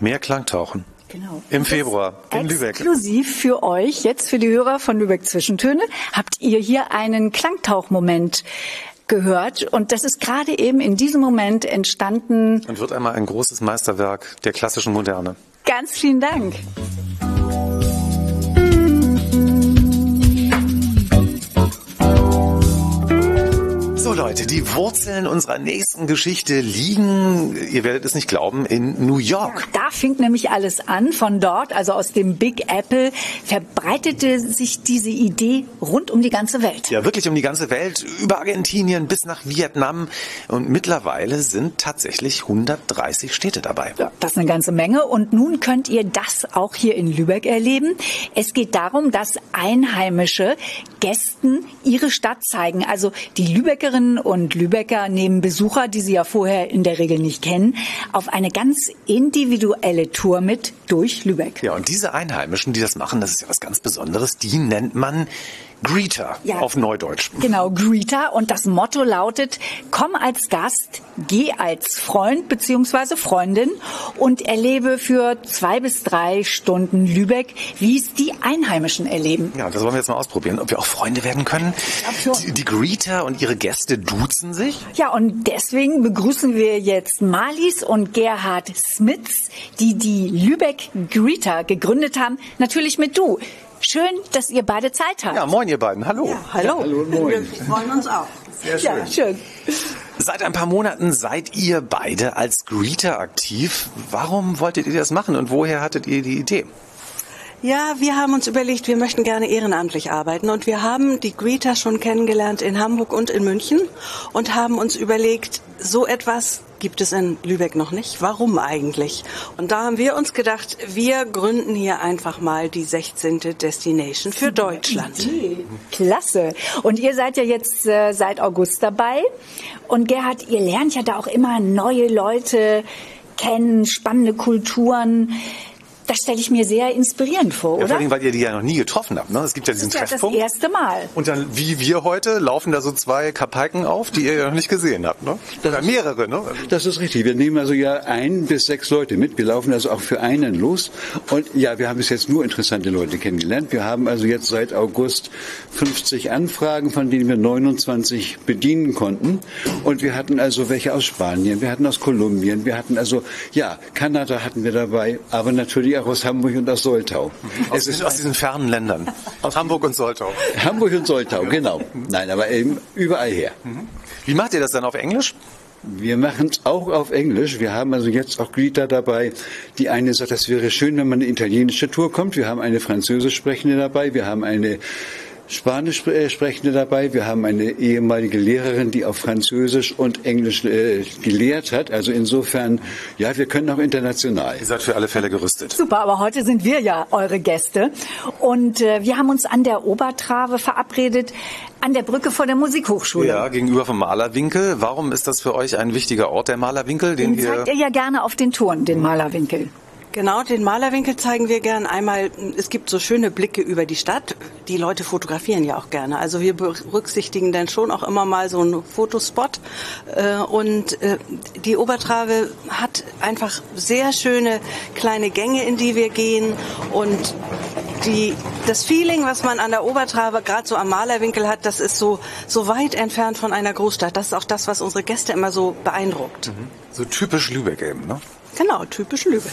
Mehr Klangtauchen. Genau. Im Februar in Lübeck. Exklusiv für euch, jetzt für die Hörer von Lübeck Zwischentöne, habt ihr hier einen Klangtauchmoment gehört. Und das ist gerade eben in diesem Moment entstanden. Und wird einmal ein großes Meisterwerk der klassischen Moderne. Ganz vielen Dank. Leute, die Wurzeln unserer nächsten Geschichte liegen, ihr werdet es nicht glauben, in New York. Da fing nämlich alles an. Von dort, also aus dem Big Apple, verbreitete sich diese Idee rund um die ganze Welt. Ja, wirklich um die ganze Welt, über Argentinien bis nach Vietnam. Und mittlerweile sind tatsächlich 130 Städte dabei. Ja, das ist eine ganze Menge. Und nun könnt ihr das auch hier in Lübeck erleben. Es geht darum, dass Einheimische Gästen ihre Stadt zeigen. Also die Lübeckerinnen und Lübecker nehmen Besucher, die sie ja vorher in der Regel nicht kennen, auf eine ganz individuelle Tour mit durch Lübeck. Ja, und diese Einheimischen, die das machen, das ist ja was ganz Besonderes, die nennt man Greeter Ja. auf Neudeutsch. Genau, Greeter. Und das Motto lautet, komm als Gast, geh als Freund beziehungsweise Freundin und erlebe für zwei bis drei Stunden Lübeck, wie es die Einheimischen erleben. Ja, das wollen wir jetzt mal ausprobieren, ob wir auch Freunde werden können. Die, die Greeter und ihre Gäste duzen sich. Ja, und deswegen begrüßen wir jetzt Marlies und Gerhard Smits, die die Lübeck Greeter gegründet haben. Natürlich mit du. Schön, dass ihr beide Zeit habt. Ja, moin ihr beiden, hallo. hallo. Wir freuen uns auch. Ja, schön. Seit ein paar Monaten seid ihr beide als Greeter aktiv. Warum wolltet ihr das machen und woher hattet ihr die Idee? Ja, wir haben uns überlegt, wir möchten gerne ehrenamtlich arbeiten und wir haben die Greeter schon kennengelernt in Hamburg und in München und haben uns überlegt, so etwas gibt es in Lübeck noch nicht. Warum eigentlich? Und da haben wir uns gedacht, wir gründen hier einfach mal die 16. Destination für Deutschland. Klasse. Und ihr seid ja jetzt äh, seit August dabei. Und Gerhard, ihr lernt ja da auch immer neue Leute kennen, spannende Kulturen. Das stelle ich mir sehr inspirierend vor, Ja, vor oder? allem, weil ihr die ja noch nie getroffen habt. Ne? Es gibt ja diesen das ist ja das Treffpunkt. erste Mal. Und dann, wie wir heute, laufen da so zwei Kapalken auf, die ihr ja noch nicht gesehen habt. Ne? Oder mehrere, ne? Das ist richtig. Wir nehmen also ja ein bis sechs Leute mit. Wir laufen also auch für einen los. Und ja, wir haben bis jetzt nur interessante Leute kennengelernt. Wir haben also jetzt seit August 50 Anfragen, von denen wir 29 bedienen konnten. Und wir hatten also welche aus Spanien, wir hatten aus Kolumbien, wir hatten also, ja, Kanada hatten wir dabei, aber natürlich aus Hamburg und aus Soltau. Aus, diesen- aus diesen fernen Ländern. Aus Hamburg und Soltau. Hamburg und Soltau, genau. Nein, aber eben überall her. Wie macht ihr das dann auf Englisch? Wir machen es auch auf Englisch. Wir haben also jetzt auch Greta dabei. Die eine sagt, das wäre schön, wenn man eine italienische Tour kommt. Wir haben eine französisch sprechende dabei. Wir haben eine Spanisch äh, sprechende dabei. Wir haben eine ehemalige Lehrerin, die auf Französisch und Englisch äh, gelehrt hat. Also insofern, ja, wir können auch international. Ihr seid für alle Fälle gerüstet. Super, aber heute sind wir ja eure Gäste. Und äh, wir haben uns an der Obertrave verabredet, an der Brücke vor der Musikhochschule. Ja, gegenüber vom Malerwinkel. Warum ist das für euch ein wichtiger Ort, der Malerwinkel, den Den wir... zeigt ihr ja gerne auf den Touren, den Malerwinkel. Genau, den Malerwinkel zeigen wir gern. Einmal, es gibt so schöne Blicke über die Stadt. Die Leute fotografieren ja auch gerne. Also wir berücksichtigen dann schon auch immer mal so einen Fotospot. Äh, Und äh, die Obertrave hat einfach sehr schöne kleine Gänge, in die wir gehen. Und die, das Feeling, was man an der Obertrave gerade so am Malerwinkel hat, das ist so, so weit entfernt von einer Großstadt. Das ist auch das, was unsere Gäste immer so beeindruckt. So typisch Lübeck eben, ne? Genau, typisch Lübeck.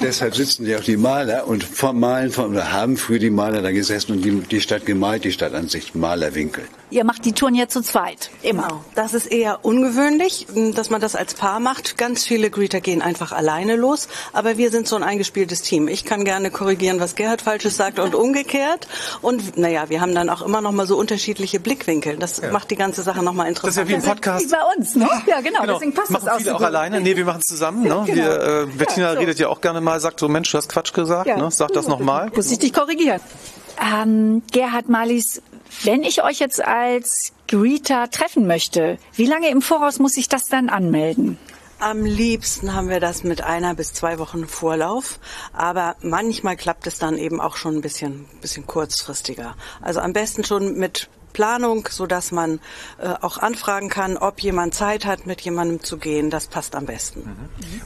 Deshalb sitzen ja auch die Maler und vom Malen oder haben früher die Maler da gesessen und die, die Stadt gemalt, die Stadtansicht, Malerwinkel. Ihr macht die Touren ja zu zweit, immer. Genau. Das ist eher ungewöhnlich, dass man das als Paar macht. Ganz viele Greeter gehen einfach alleine los, aber wir sind so ein eingespieltes Team. Ich kann gerne korrigieren, was Gerhard Falsches sagt und umgekehrt. Und naja, wir haben dann auch immer noch mal so unterschiedliche Blickwinkel. Das macht die ganze Sache noch mal Das ist interessant. ja wie ein Podcast. Wie bei uns, ne? Ja, genau, deswegen passt machen das auch viele so auch gut. alleine? Nee, wir machen es zusammen. Ne? Genau. Wir, äh, Bettina Ja, so. redet ja auch gerne mal, sagt so, Mensch, du hast Quatsch gesagt. Ja. Ne? Sag das nochmal. Muss ich dich korrigieren. Ähm, Gerhard Marlies, wenn ich euch jetzt als Greeter treffen möchte, wie lange im Voraus muss ich das dann anmelden? Am liebsten haben wir das mit einer bis zwei Wochen Vorlauf, aber manchmal klappt es dann eben auch schon ein bisschen, bisschen kurzfristiger. Also am besten schon mit Planung, so dass man äh, auch anfragen kann, ob jemand Zeit hat, mit jemandem zu gehen. Das passt am besten.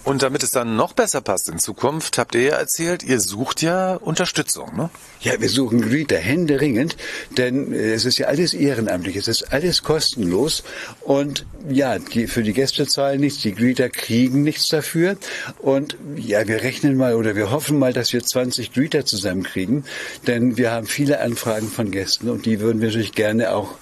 Und damit es dann noch besser passt in Zukunft, habt ihr ja erzählt, ihr sucht ja Unterstützung, ne? Ja, wir suchen Greeter händeringend, denn äh, es ist ja alles ehrenamtlich, es ist alles kostenlos und ja, die, für die Gäste zahlen nichts, die Greeter kriegen nichts dafür und ja, wir rechnen mal oder wir hoffen mal, dass wir 20 Greeter zusammenkriegen, denn wir haben viele Anfragen von Gästen und die würden wir natürlich gerne auch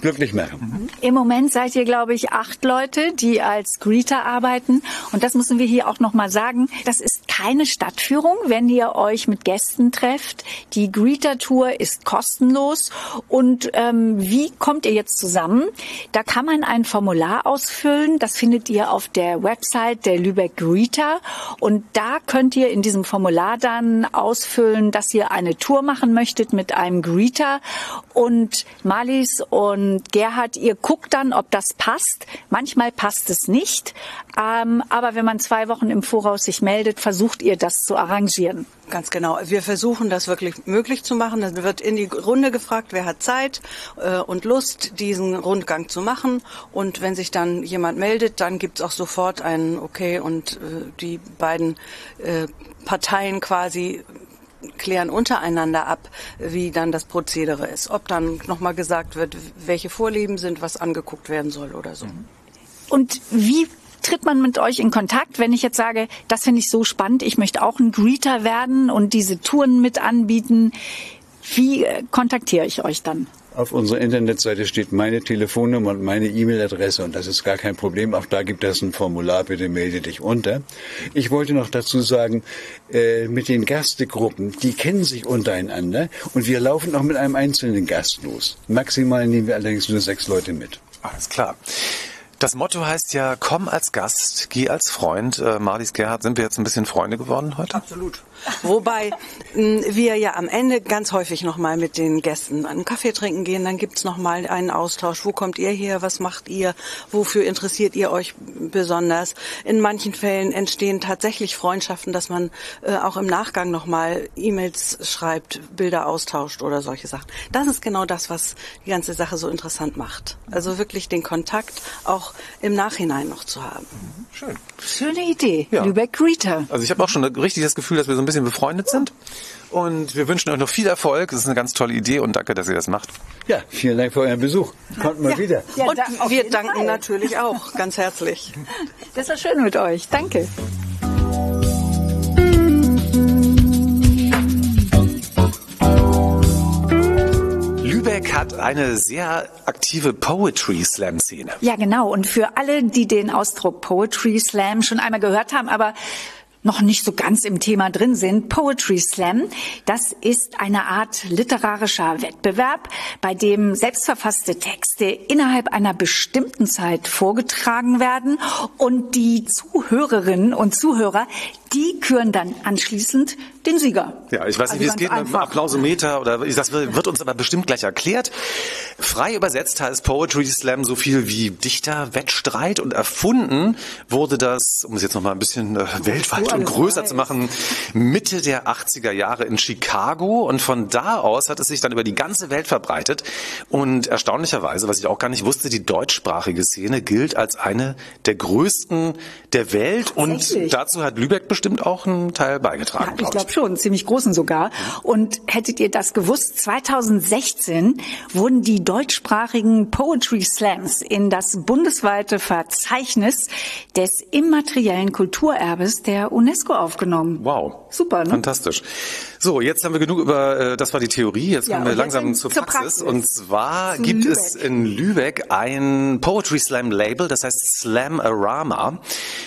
glücklich machen. Im Moment seid ihr, glaube ich, acht Leute, die als Greeter arbeiten. Und das müssen wir hier auch nochmal sagen. Das ist keine Stadtführung, wenn ihr euch mit Gästen trefft. Die Greeter-Tour ist kostenlos. Und ähm, wie kommt ihr jetzt zusammen? Da kann man ein Formular ausfüllen. Das findet ihr auf der Website der Lübeck Greeter. Und da könnt ihr in diesem Formular dann ausfüllen, dass ihr eine Tour machen möchtet mit einem Greeter. Und Malis und Gerhard, ihr guckt dann, ob das passt. Manchmal passt es nicht. Ähm, aber wenn man zwei Wochen im Voraus sich meldet, versucht ihr das zu arrangieren. Ganz genau. Wir versuchen das wirklich möglich zu machen. Dann wird in die Runde gefragt, wer hat Zeit äh, und Lust, diesen Rundgang zu machen. Und wenn sich dann jemand meldet, dann gibt's auch sofort ein Okay und äh, die beiden äh, Parteien quasi klären untereinander ab, wie dann das Prozedere ist. Ob dann nochmal gesagt wird, welche Vorlieben sind, was angeguckt werden soll oder so. Und wie tritt man mit euch in Kontakt, wenn ich jetzt sage, das finde ich so spannend, ich möchte auch ein Greeter werden und diese Touren mit anbieten? Wie äh, kontaktiere ich euch dann? Auf unserer Internetseite steht meine Telefonnummer und meine E-Mail-Adresse und das ist gar kein Problem. Auch da gibt es ein Formular, bitte melde dich unter. Ich wollte noch dazu sagen, äh, mit den Gastegruppen, die kennen sich untereinander und wir laufen auch mit einem einzelnen Gast los. Maximal nehmen wir allerdings nur sechs Leute mit. Alles klar. Das Motto heißt ja, komm als Gast, geh als Freund. Äh, Marlies Gerhard, sind wir jetzt ein bisschen Freunde geworden heute? Absolut. Wobei wir ja am Ende ganz häufig nochmal mit den Gästen einen Kaffee trinken gehen, dann gibt's noch nochmal einen Austausch. Wo kommt ihr her? Was macht ihr? Wofür interessiert ihr euch besonders? In manchen Fällen entstehen tatsächlich Freundschaften, dass man äh, auch im Nachgang nochmal E-Mails schreibt, Bilder austauscht oder solche Sachen. Das ist genau das, was die ganze Sache so interessant macht. Also wirklich den Kontakt auch im Nachhinein noch zu haben. Schön. Schöne Idee. Ja. Lübeck Greeter. Also ich habe auch schon richtig das Gefühl, dass wir so ein bisschen befreundet sind. Und wir wünschen euch noch viel Erfolg. Das ist eine ganz tolle Idee und danke, dass ihr das macht. Ja, vielen Dank für euren Besuch. Kommt mal wieder. Ja, Und wir danken Fall. natürlich auch ganz herzlich. Das war schön mit euch. Danke. Lübeck hat eine sehr aktive Poetry Slam Szene. Ja, genau. Und für alle, die den Ausdruck Poetry Slam schon einmal gehört haben, aber noch nicht so ganz im Thema drin sind. Poetry Slam, das ist eine Art literarischer Wettbewerb, bei dem selbstverfasste Texte innerhalb einer bestimmten Zeit vorgetragen werden und die Zuhörerinnen und Zuhörer, die küren dann anschließend den Sieger. Ja, ich weiß nicht, Also wie es ganz geht mit dem einfach. Applausometer oder das wird uns aber bestimmt gleich erklärt. Frei übersetzt heißt Poetry Slam so viel wie Dichterwettstreit und erfunden wurde das, um es jetzt noch mal ein bisschen äh, weltweit und größer zu machen, Mitte der 80er Jahre in Chicago und von da aus hat es sich dann über die ganze Welt verbreitet und erstaunlicherweise, was ich auch gar nicht wusste, die deutschsprachige Szene gilt als eine der größten der Welt und dazu hat Lübeck bestimmt auch einen Teil beigetragen. Ja, ich glaub glaube schon, ziemlich großen sogar. Und hättet ihr das gewusst, 2016 wurden die deutschsprachigen Poetry Slams in das bundesweite Verzeichnis des immateriellen Kulturerbes der UNESCO aufgenommen. Wow. Super, ne? Fantastisch. So, jetzt haben wir genug über, äh, das war die Theorie, jetzt Ja, kommen wir langsam in- zur zur Praxis. Praxis. Und zwar Zu gibt Lübeck. es in Lübeck ein Poetry Slam Label, das heißt Slam-A-Rama.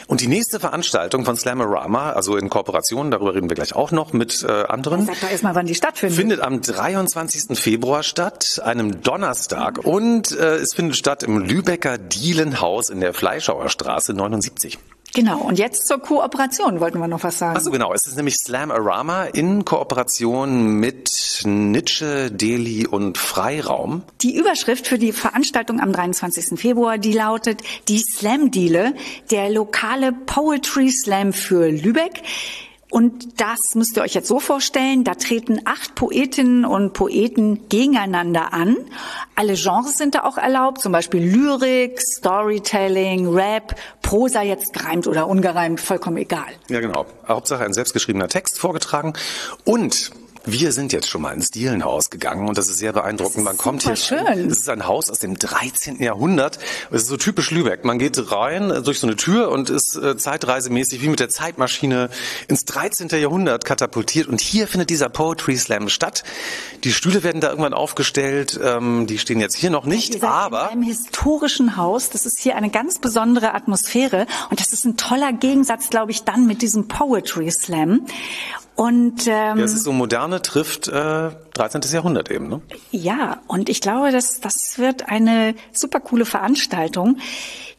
Und die nächste Veranstaltung von Slam-A-Rama, also in Kooperation, darüber reden wir gleich auch noch mit äh, anderen, Sag doch erstmal, wann die stattfindet. findet am 23. Februar statt, einem Donnerstag. Und äh, es findet statt im Lübecker Dielenhaus in der Fleischhauer Straße 79. Genau, und jetzt zur Kooperation wollten wir noch was sagen. Ach so, genau. Es ist nämlich Slam-A-Rama in Kooperation mit Nietzsche, Delhi und Freiraum. Die Überschrift für die Veranstaltung am 23. Februar, die lautet die Slam-Diele, der lokale Poetry Slam für Lübeck. Und das müsst ihr euch jetzt so vorstellen, da treten acht Poetinnen und Poeten gegeneinander an. Alle Genres sind da auch erlaubt, zum Beispiel Lyrik, Storytelling, Rap, Prosa jetzt gereimt oder ungereimt, vollkommen egal. Ja, genau. Hauptsache ein selbstgeschriebener Text vorgetragen und wir sind jetzt schon mal ins Dielenhaus gegangen und das ist sehr beeindruckend. Man kommt hier schön. rein. Das ist ein Haus aus dem 13. Jahrhundert. Es ist so typisch Lübeck. Man geht rein durch so eine Tür und ist äh, zeitreisemäßig wie mit der Zeitmaschine ins 13. Jahrhundert katapultiert. Und hier findet dieser Poetry Slam statt. Die Stühle werden da irgendwann aufgestellt. Ähm, die stehen jetzt hier noch nicht, seid aber in einem historischen Haus. Das ist hier eine ganz besondere Atmosphäre und das ist ein toller Gegensatz, glaube ich, dann mit diesem Poetry Slam. Und ähm, ja, es ist so moderne trifft äh, 13. Jahrhundert eben. Ne? Ja, und ich glaube, das, das wird eine super coole Veranstaltung.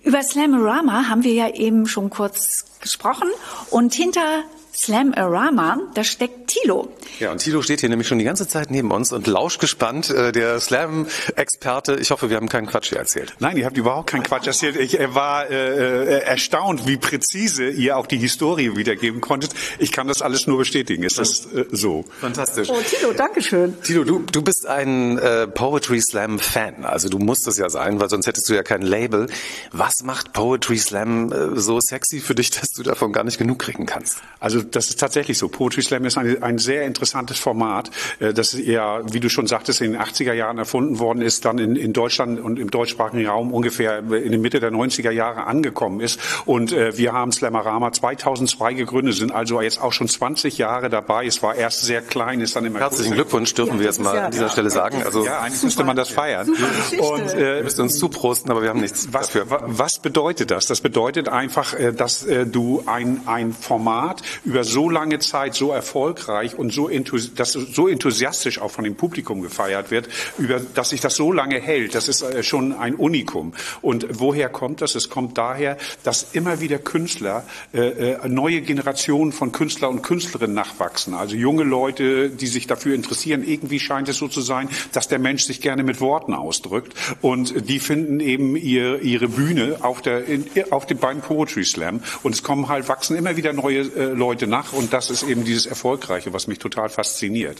Über Slamorama haben wir ja eben schon kurz gesprochen. Und hinter Slamorama, da steckt Thilo. Ja, und Tilo steht hier nämlich schon die ganze Zeit neben uns und lauscht gespannt. Äh, der Slam-Experte. Ich hoffe, wir haben keinen Quatsch hier erzählt. Nein, ihr habt überhaupt keinen Quatsch erzählt. Ich äh, war äh, erstaunt, wie präzise ihr auch die Historie wiedergeben konntet. Ich kann das alles nur bestätigen. Ist das äh, so? Fantastisch. Oh, Thilo, Dankeschön. Tilo, du, du bist ein äh, Poetry Slam Fan. Also du musst es ja sein, weil sonst hättest du ja kein Label. Was macht Poetry Slam äh, so sexy für dich, dass du davon gar nicht genug kriegen kannst? Also das ist tatsächlich so. Poetry Slam ist ein, ein sehr interessantes Format, äh, das ja, wie du schon sagtest, in den 80er Jahren erfunden worden ist, dann in, in Deutschland und im deutschsprachigen Raum ungefähr in der Mitte der 90er Jahre angekommen ist. Und äh, wir haben Slamorama 2002 gegründet, sind also jetzt auch schon 20 Jahre dabei. Es war erst sehr klein, ist dann immer Herzlichen größer Glückwunsch, dürfen wir jetzt mal an dieser Stelle sagen. Also ja, eigentlich müsste man das feiern. Und äh, wir müssen uns zuprosten, aber wir haben nichts was, dafür. wa- was bedeutet das? Das bedeutet einfach, äh, dass äh, du ein, ein Format über so lange Zeit so erfolgreich und so, enthusi das so enthusiastisch auch von dem Publikum gefeiert wird, über, dass sich das so lange hält. Das ist äh, schon ein Unikum. Und woher kommt das? Es kommt daher, dass immer wieder Künstler, äh, äh, neue Generationen von Künstler und Künstlerinnen nachwachsen. Also junge Leute, die sich dafür interessieren. Irgendwie scheint es so zu sein, dass der Mensch sich gerne mit Worten ausdrückt. Und die finden eben ihr, ihre Bühne auf, der, in, auf dem beim Poetry Slam. Und es kommen halt, wachsen immer wieder neue äh, Leute nach. Und das ist eben dieses Erfolgreiche, was mich total fasziniert.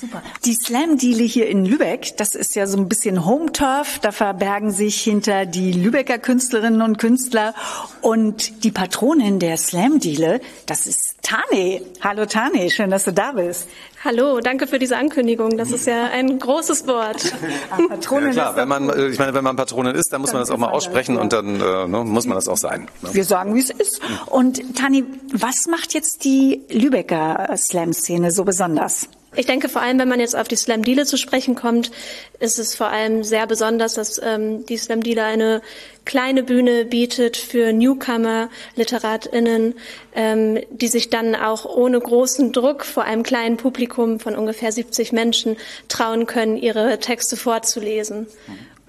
Super. Die Slam-Diele hier in Lübeck, das ist ja so ein bisschen Home-Turf. Da verbergen sich hinter die Lübecker Künstlerinnen und Künstler. Und die Patronin der Slam-Diele, das ist Tane. Hallo Tane, schön, dass du da bist. Hallo, danke für diese Ankündigung. Das ist ja ein großes Wort. Ja, Patronin klar, wenn man, ich meine, wenn man Patronin ist, dann muss man das auch mal aussprechen und dann äh, ne, muss man das auch sein. Ne? Wir sagen, wie es ist. Und Tani, was macht jetzt die Lübecker Slam-Szene so besonders? Ich denke vor allem, wenn man jetzt auf die Slam Deale zu sprechen kommt, ist es vor allem sehr besonders, dass ähm, die Slam Deale eine kleine Bühne bietet für Newcomer, LiteratInnen, ähm, die sich dann auch ohne großen Druck vor einem kleinen Publikum von ungefähr 70 Menschen trauen können, ihre Texte vorzulesen.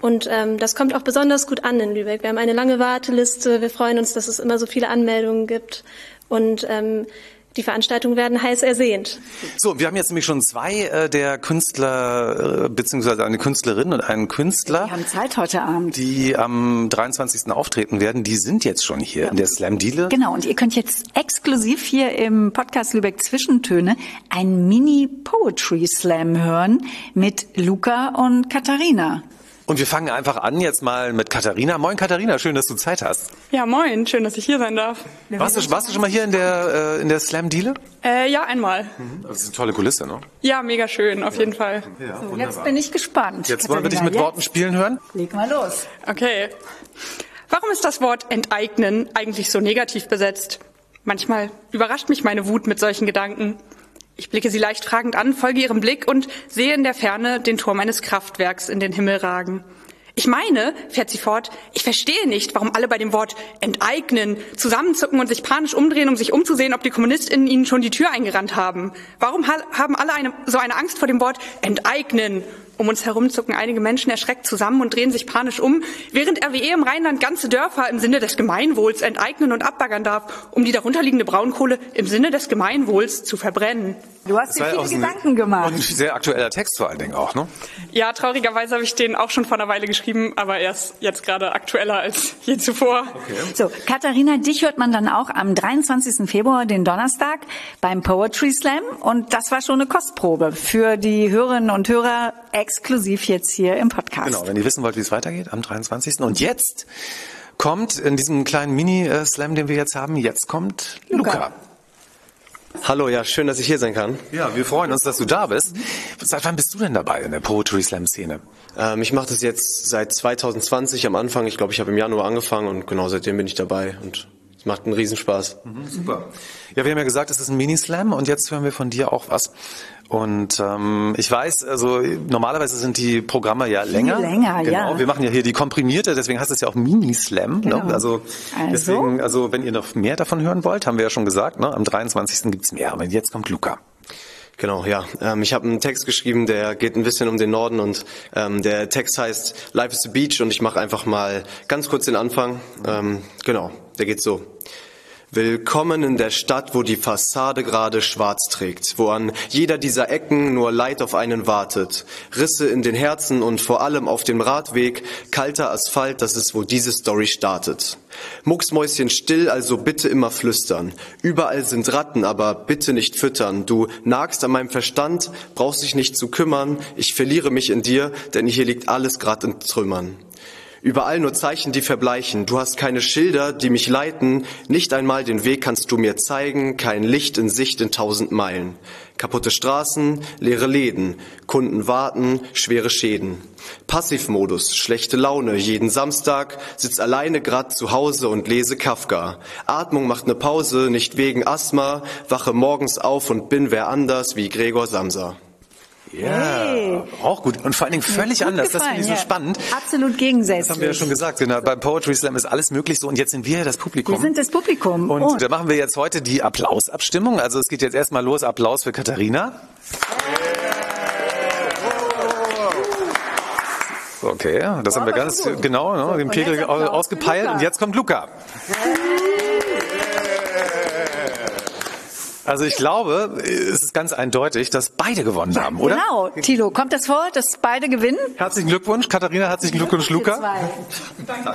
Und ähm, das kommt auch besonders gut an in Lübeck. Wir haben eine lange Warteliste. Wir freuen uns, dass es immer so viele Anmeldungen gibt. Und ähm, die Veranstaltungen werden heiß ersehnt. So, wir haben jetzt nämlich schon zwei äh, der Künstler, äh, beziehungsweise eine Künstlerin und einen Künstler. Wir haben Zeit heute Abend. Die am 23. auftreten werden, die sind jetzt schon hier in der Slam Diele. Genau, und ihr könnt jetzt exklusiv hier im Podcast Lübeck Zwischentöne ein Mini-Poetry Slam hören mit Luca und Katharina. Und wir fangen einfach an jetzt mal mit Katharina. Moin Katharina, schön, dass du Zeit hast. Ja, moin, schön, dass ich hier sein darf. Warst du, warst du schon mal hier in der, äh, in der Slam Diele? Äh, ja, einmal. Das ist eine tolle Kulisse, ne? Ja, mega schön, auf jeden Fall. So, jetzt bin ich gespannt. Jetzt wollen wir dich Katharina, mit jetzt Worten spielen hören. Leg mal los. Okay. Warum ist das Wort enteignen eigentlich so negativ besetzt? Manchmal überrascht mich meine Wut mit solchen Gedanken. Ich blicke sie leicht fragend an, folge ihrem Blick und sehe in der Ferne den Turm eines Kraftwerks in den Himmel ragen. Ich meine, fährt sie fort, ich verstehe nicht, warum alle bei dem Wort enteignen zusammenzucken und sich panisch umdrehen, um sich umzusehen, ob die KommunistInnen ihnen schon die Tür eingerannt haben. Warum ha haben alle eine, so eine Angst vor dem Wort enteignen? Um uns herum zucken einige Menschen erschreckt zusammen und drehen sich panisch um, während RWE im Rheinland ganze Dörfer im Sinne des Gemeinwohls enteignen und abbaggern darf, um die darunterliegende Braunkohle im Sinne des Gemeinwohls zu verbrennen. Du hast dir viele Gedanken gemacht. Und sehr aktueller Text vor allen Dingen auch, ne? Ja, traurigerweise habe ich den auch schon vor einer Weile geschrieben, aber er ist jetzt gerade aktueller als je zuvor. So, Katharina, dich hört man dann auch am 23. Februar, den Donnerstag, beim Poetry Slam. Und das war schon eine Kostprobe für die Hörerinnen und Hörer exklusiv jetzt hier im Podcast. Genau, wenn ihr wissen wollt, wie es weitergeht, am 23. Und jetzt kommt in diesem kleinen Mini-Slam, den wir jetzt haben, jetzt kommt Luca. Luca. Hallo, ja, schön, dass ich hier sein kann. Ja, wir freuen uns, dass du da bist. Seit wann bist du denn dabei in der Poetry Slam Szene? Ähm, ich mache das jetzt seit 2020 am Anfang. Ich glaube, ich habe im Januar angefangen und genau seitdem bin ich dabei und macht einen Riesenspaß. Mhm, super. Ja, wir haben ja gesagt, es ist ein Mini-Slam und jetzt hören wir von dir auch was. Und ähm, ich weiß, also normalerweise sind die Programme ja länger. Viel länger, genau. ja. Wir machen ja hier die komprimierte, deswegen heißt es ja auch Mini-Slam. Genau. Ne? Also, Also? deswegen, also wenn ihr noch mehr davon hören wollt, haben wir ja schon gesagt, ne? am 23. gibt's mehr. Aber jetzt kommt Luca. Genau, ja. Ähm, ich habe einen Text geschrieben, der geht ein bisschen um den Norden und ähm, der Text heißt Life is the Beach und ich mache einfach mal ganz kurz den Anfang. Ähm, genau, der geht so. Willkommen in der Stadt, wo die Fassade gerade schwarz trägt, wo an jeder dieser Ecken nur Leid auf einen wartet. Risse in den Herzen und vor allem auf dem Radweg, kalter Asphalt, das ist, wo diese Story startet. Mucksmäuschen still, also bitte immer flüstern. Überall sind Ratten, aber bitte nicht füttern. Du nagst an meinem Verstand, brauchst dich nicht zu kümmern. Ich verliere mich in dir, denn hier liegt alles grad in Trümmern. Überall nur Zeichen, die verbleichen. Du hast keine Schilder, die mich leiten. Nicht einmal den Weg kannst du mir zeigen. Kein Licht in Sicht in tausend Meilen. Kaputte Straßen, leere Läden. Kunden warten, schwere Schäden. Passivmodus, schlechte Laune. Jeden Samstag sitz alleine grad zu Hause und lese Kafka. Atmung macht ne Pause, nicht wegen Asthma. Wache morgens auf und bin wer anders wie Gregor Samsa. Ja, Hey. auch gut. Und vor allen Dingen völlig Gut anders. Das finde ich so gefallen, ja. spannend. Absolut gegensätzlich. Das haben wir ja schon gesagt. Genau. Beim Poetry Slam ist alles möglich so. Und jetzt sind wir ja das Publikum. Wir sind das Publikum. Und Oh. da machen wir jetzt heute die Applausabstimmung. Also es geht jetzt erstmal los. Applaus für Katharina. Okay, das haben wir ganz genau, ne, den Und Pegel ausgepeilt. Und jetzt kommt Luca. Also ich glaube, es ist ganz eindeutig, dass beide gewonnen haben, oder? Genau. Tilo, kommt das vor, dass beide gewinnen? Herzlichen Glückwunsch, Katharina, herzlichen Glückwunsch, Luca.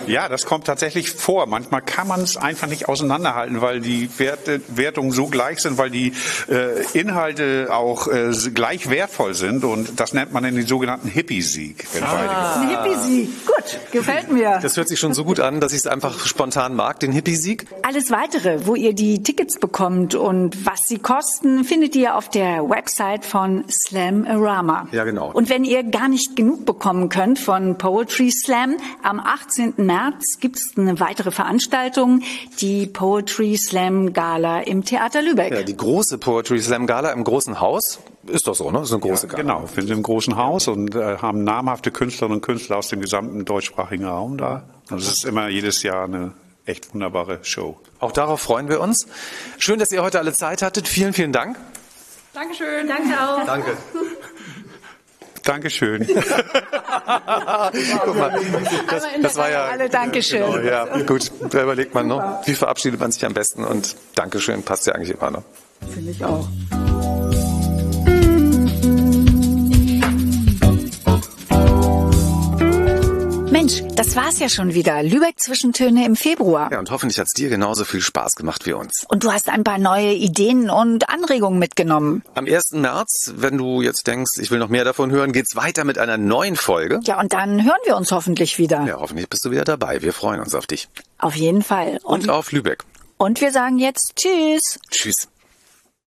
Ja, das kommt tatsächlich vor. Manchmal kann man es einfach nicht auseinanderhalten, weil die Werte, Wertungen so gleich sind, weil die äh, Inhalte auch äh, gleich wertvoll sind. Und das nennt man den sogenannten Hippie-Sieg. Ein Hippie-Sieg. Gut, gefällt mir. Das hört sich schon so gut an, dass ich es einfach spontan mag, den Hippie-Sieg. Alles weitere, wo ihr die Tickets bekommt und was sie kosten, findet ihr auf der Website von Slamorama. Ja, genau. Und wenn ihr gar nicht genug bekommen könnt von Poetry Slam, am 18. März gibt es eine weitere Veranstaltung, die Poetry Slam Gala im Theater Lübeck. Ja, die große Poetry Slam Gala im großen Haus. Ist doch so, ne? Das ist eine große Gala. Genau, wir sind im großen Haus und äh, haben namhafte Künstlerinnen und Künstler aus dem gesamten deutschsprachigen Raum da. Und es ist immer jedes Jahr eine echt wunderbare Show. Auch darauf freuen wir uns. Schön, dass ihr heute alle Zeit hattet. Vielen, vielen Dank. Dankeschön. Danke auch. Danke. Dankeschön. Guck mal, das, das war ja. Alle Dankeschön. Genau, ja, gut. Da überlegt man, ne? Wie verabschiedet man sich am besten? Und Dankeschön passt ja eigentlich immer, ne? Finde ich auch. Mensch, das war's ja schon wieder. Lübeck Zwischentöne im Februar. Ja, und hoffentlich hat's dir genauso viel Spaß gemacht wie uns. Und du hast ein paar neue Ideen und Anregungen mitgenommen. Am 1. März, wenn du jetzt denkst, ich will noch mehr davon hören, geht's weiter mit einer neuen Folge. Ja, und dann hören wir uns hoffentlich wieder. Ja, hoffentlich bist du wieder dabei. Wir freuen uns auf dich. Auf jeden Fall. Und auf Lübeck. Und wir sagen jetzt Tschüss. Tschüss.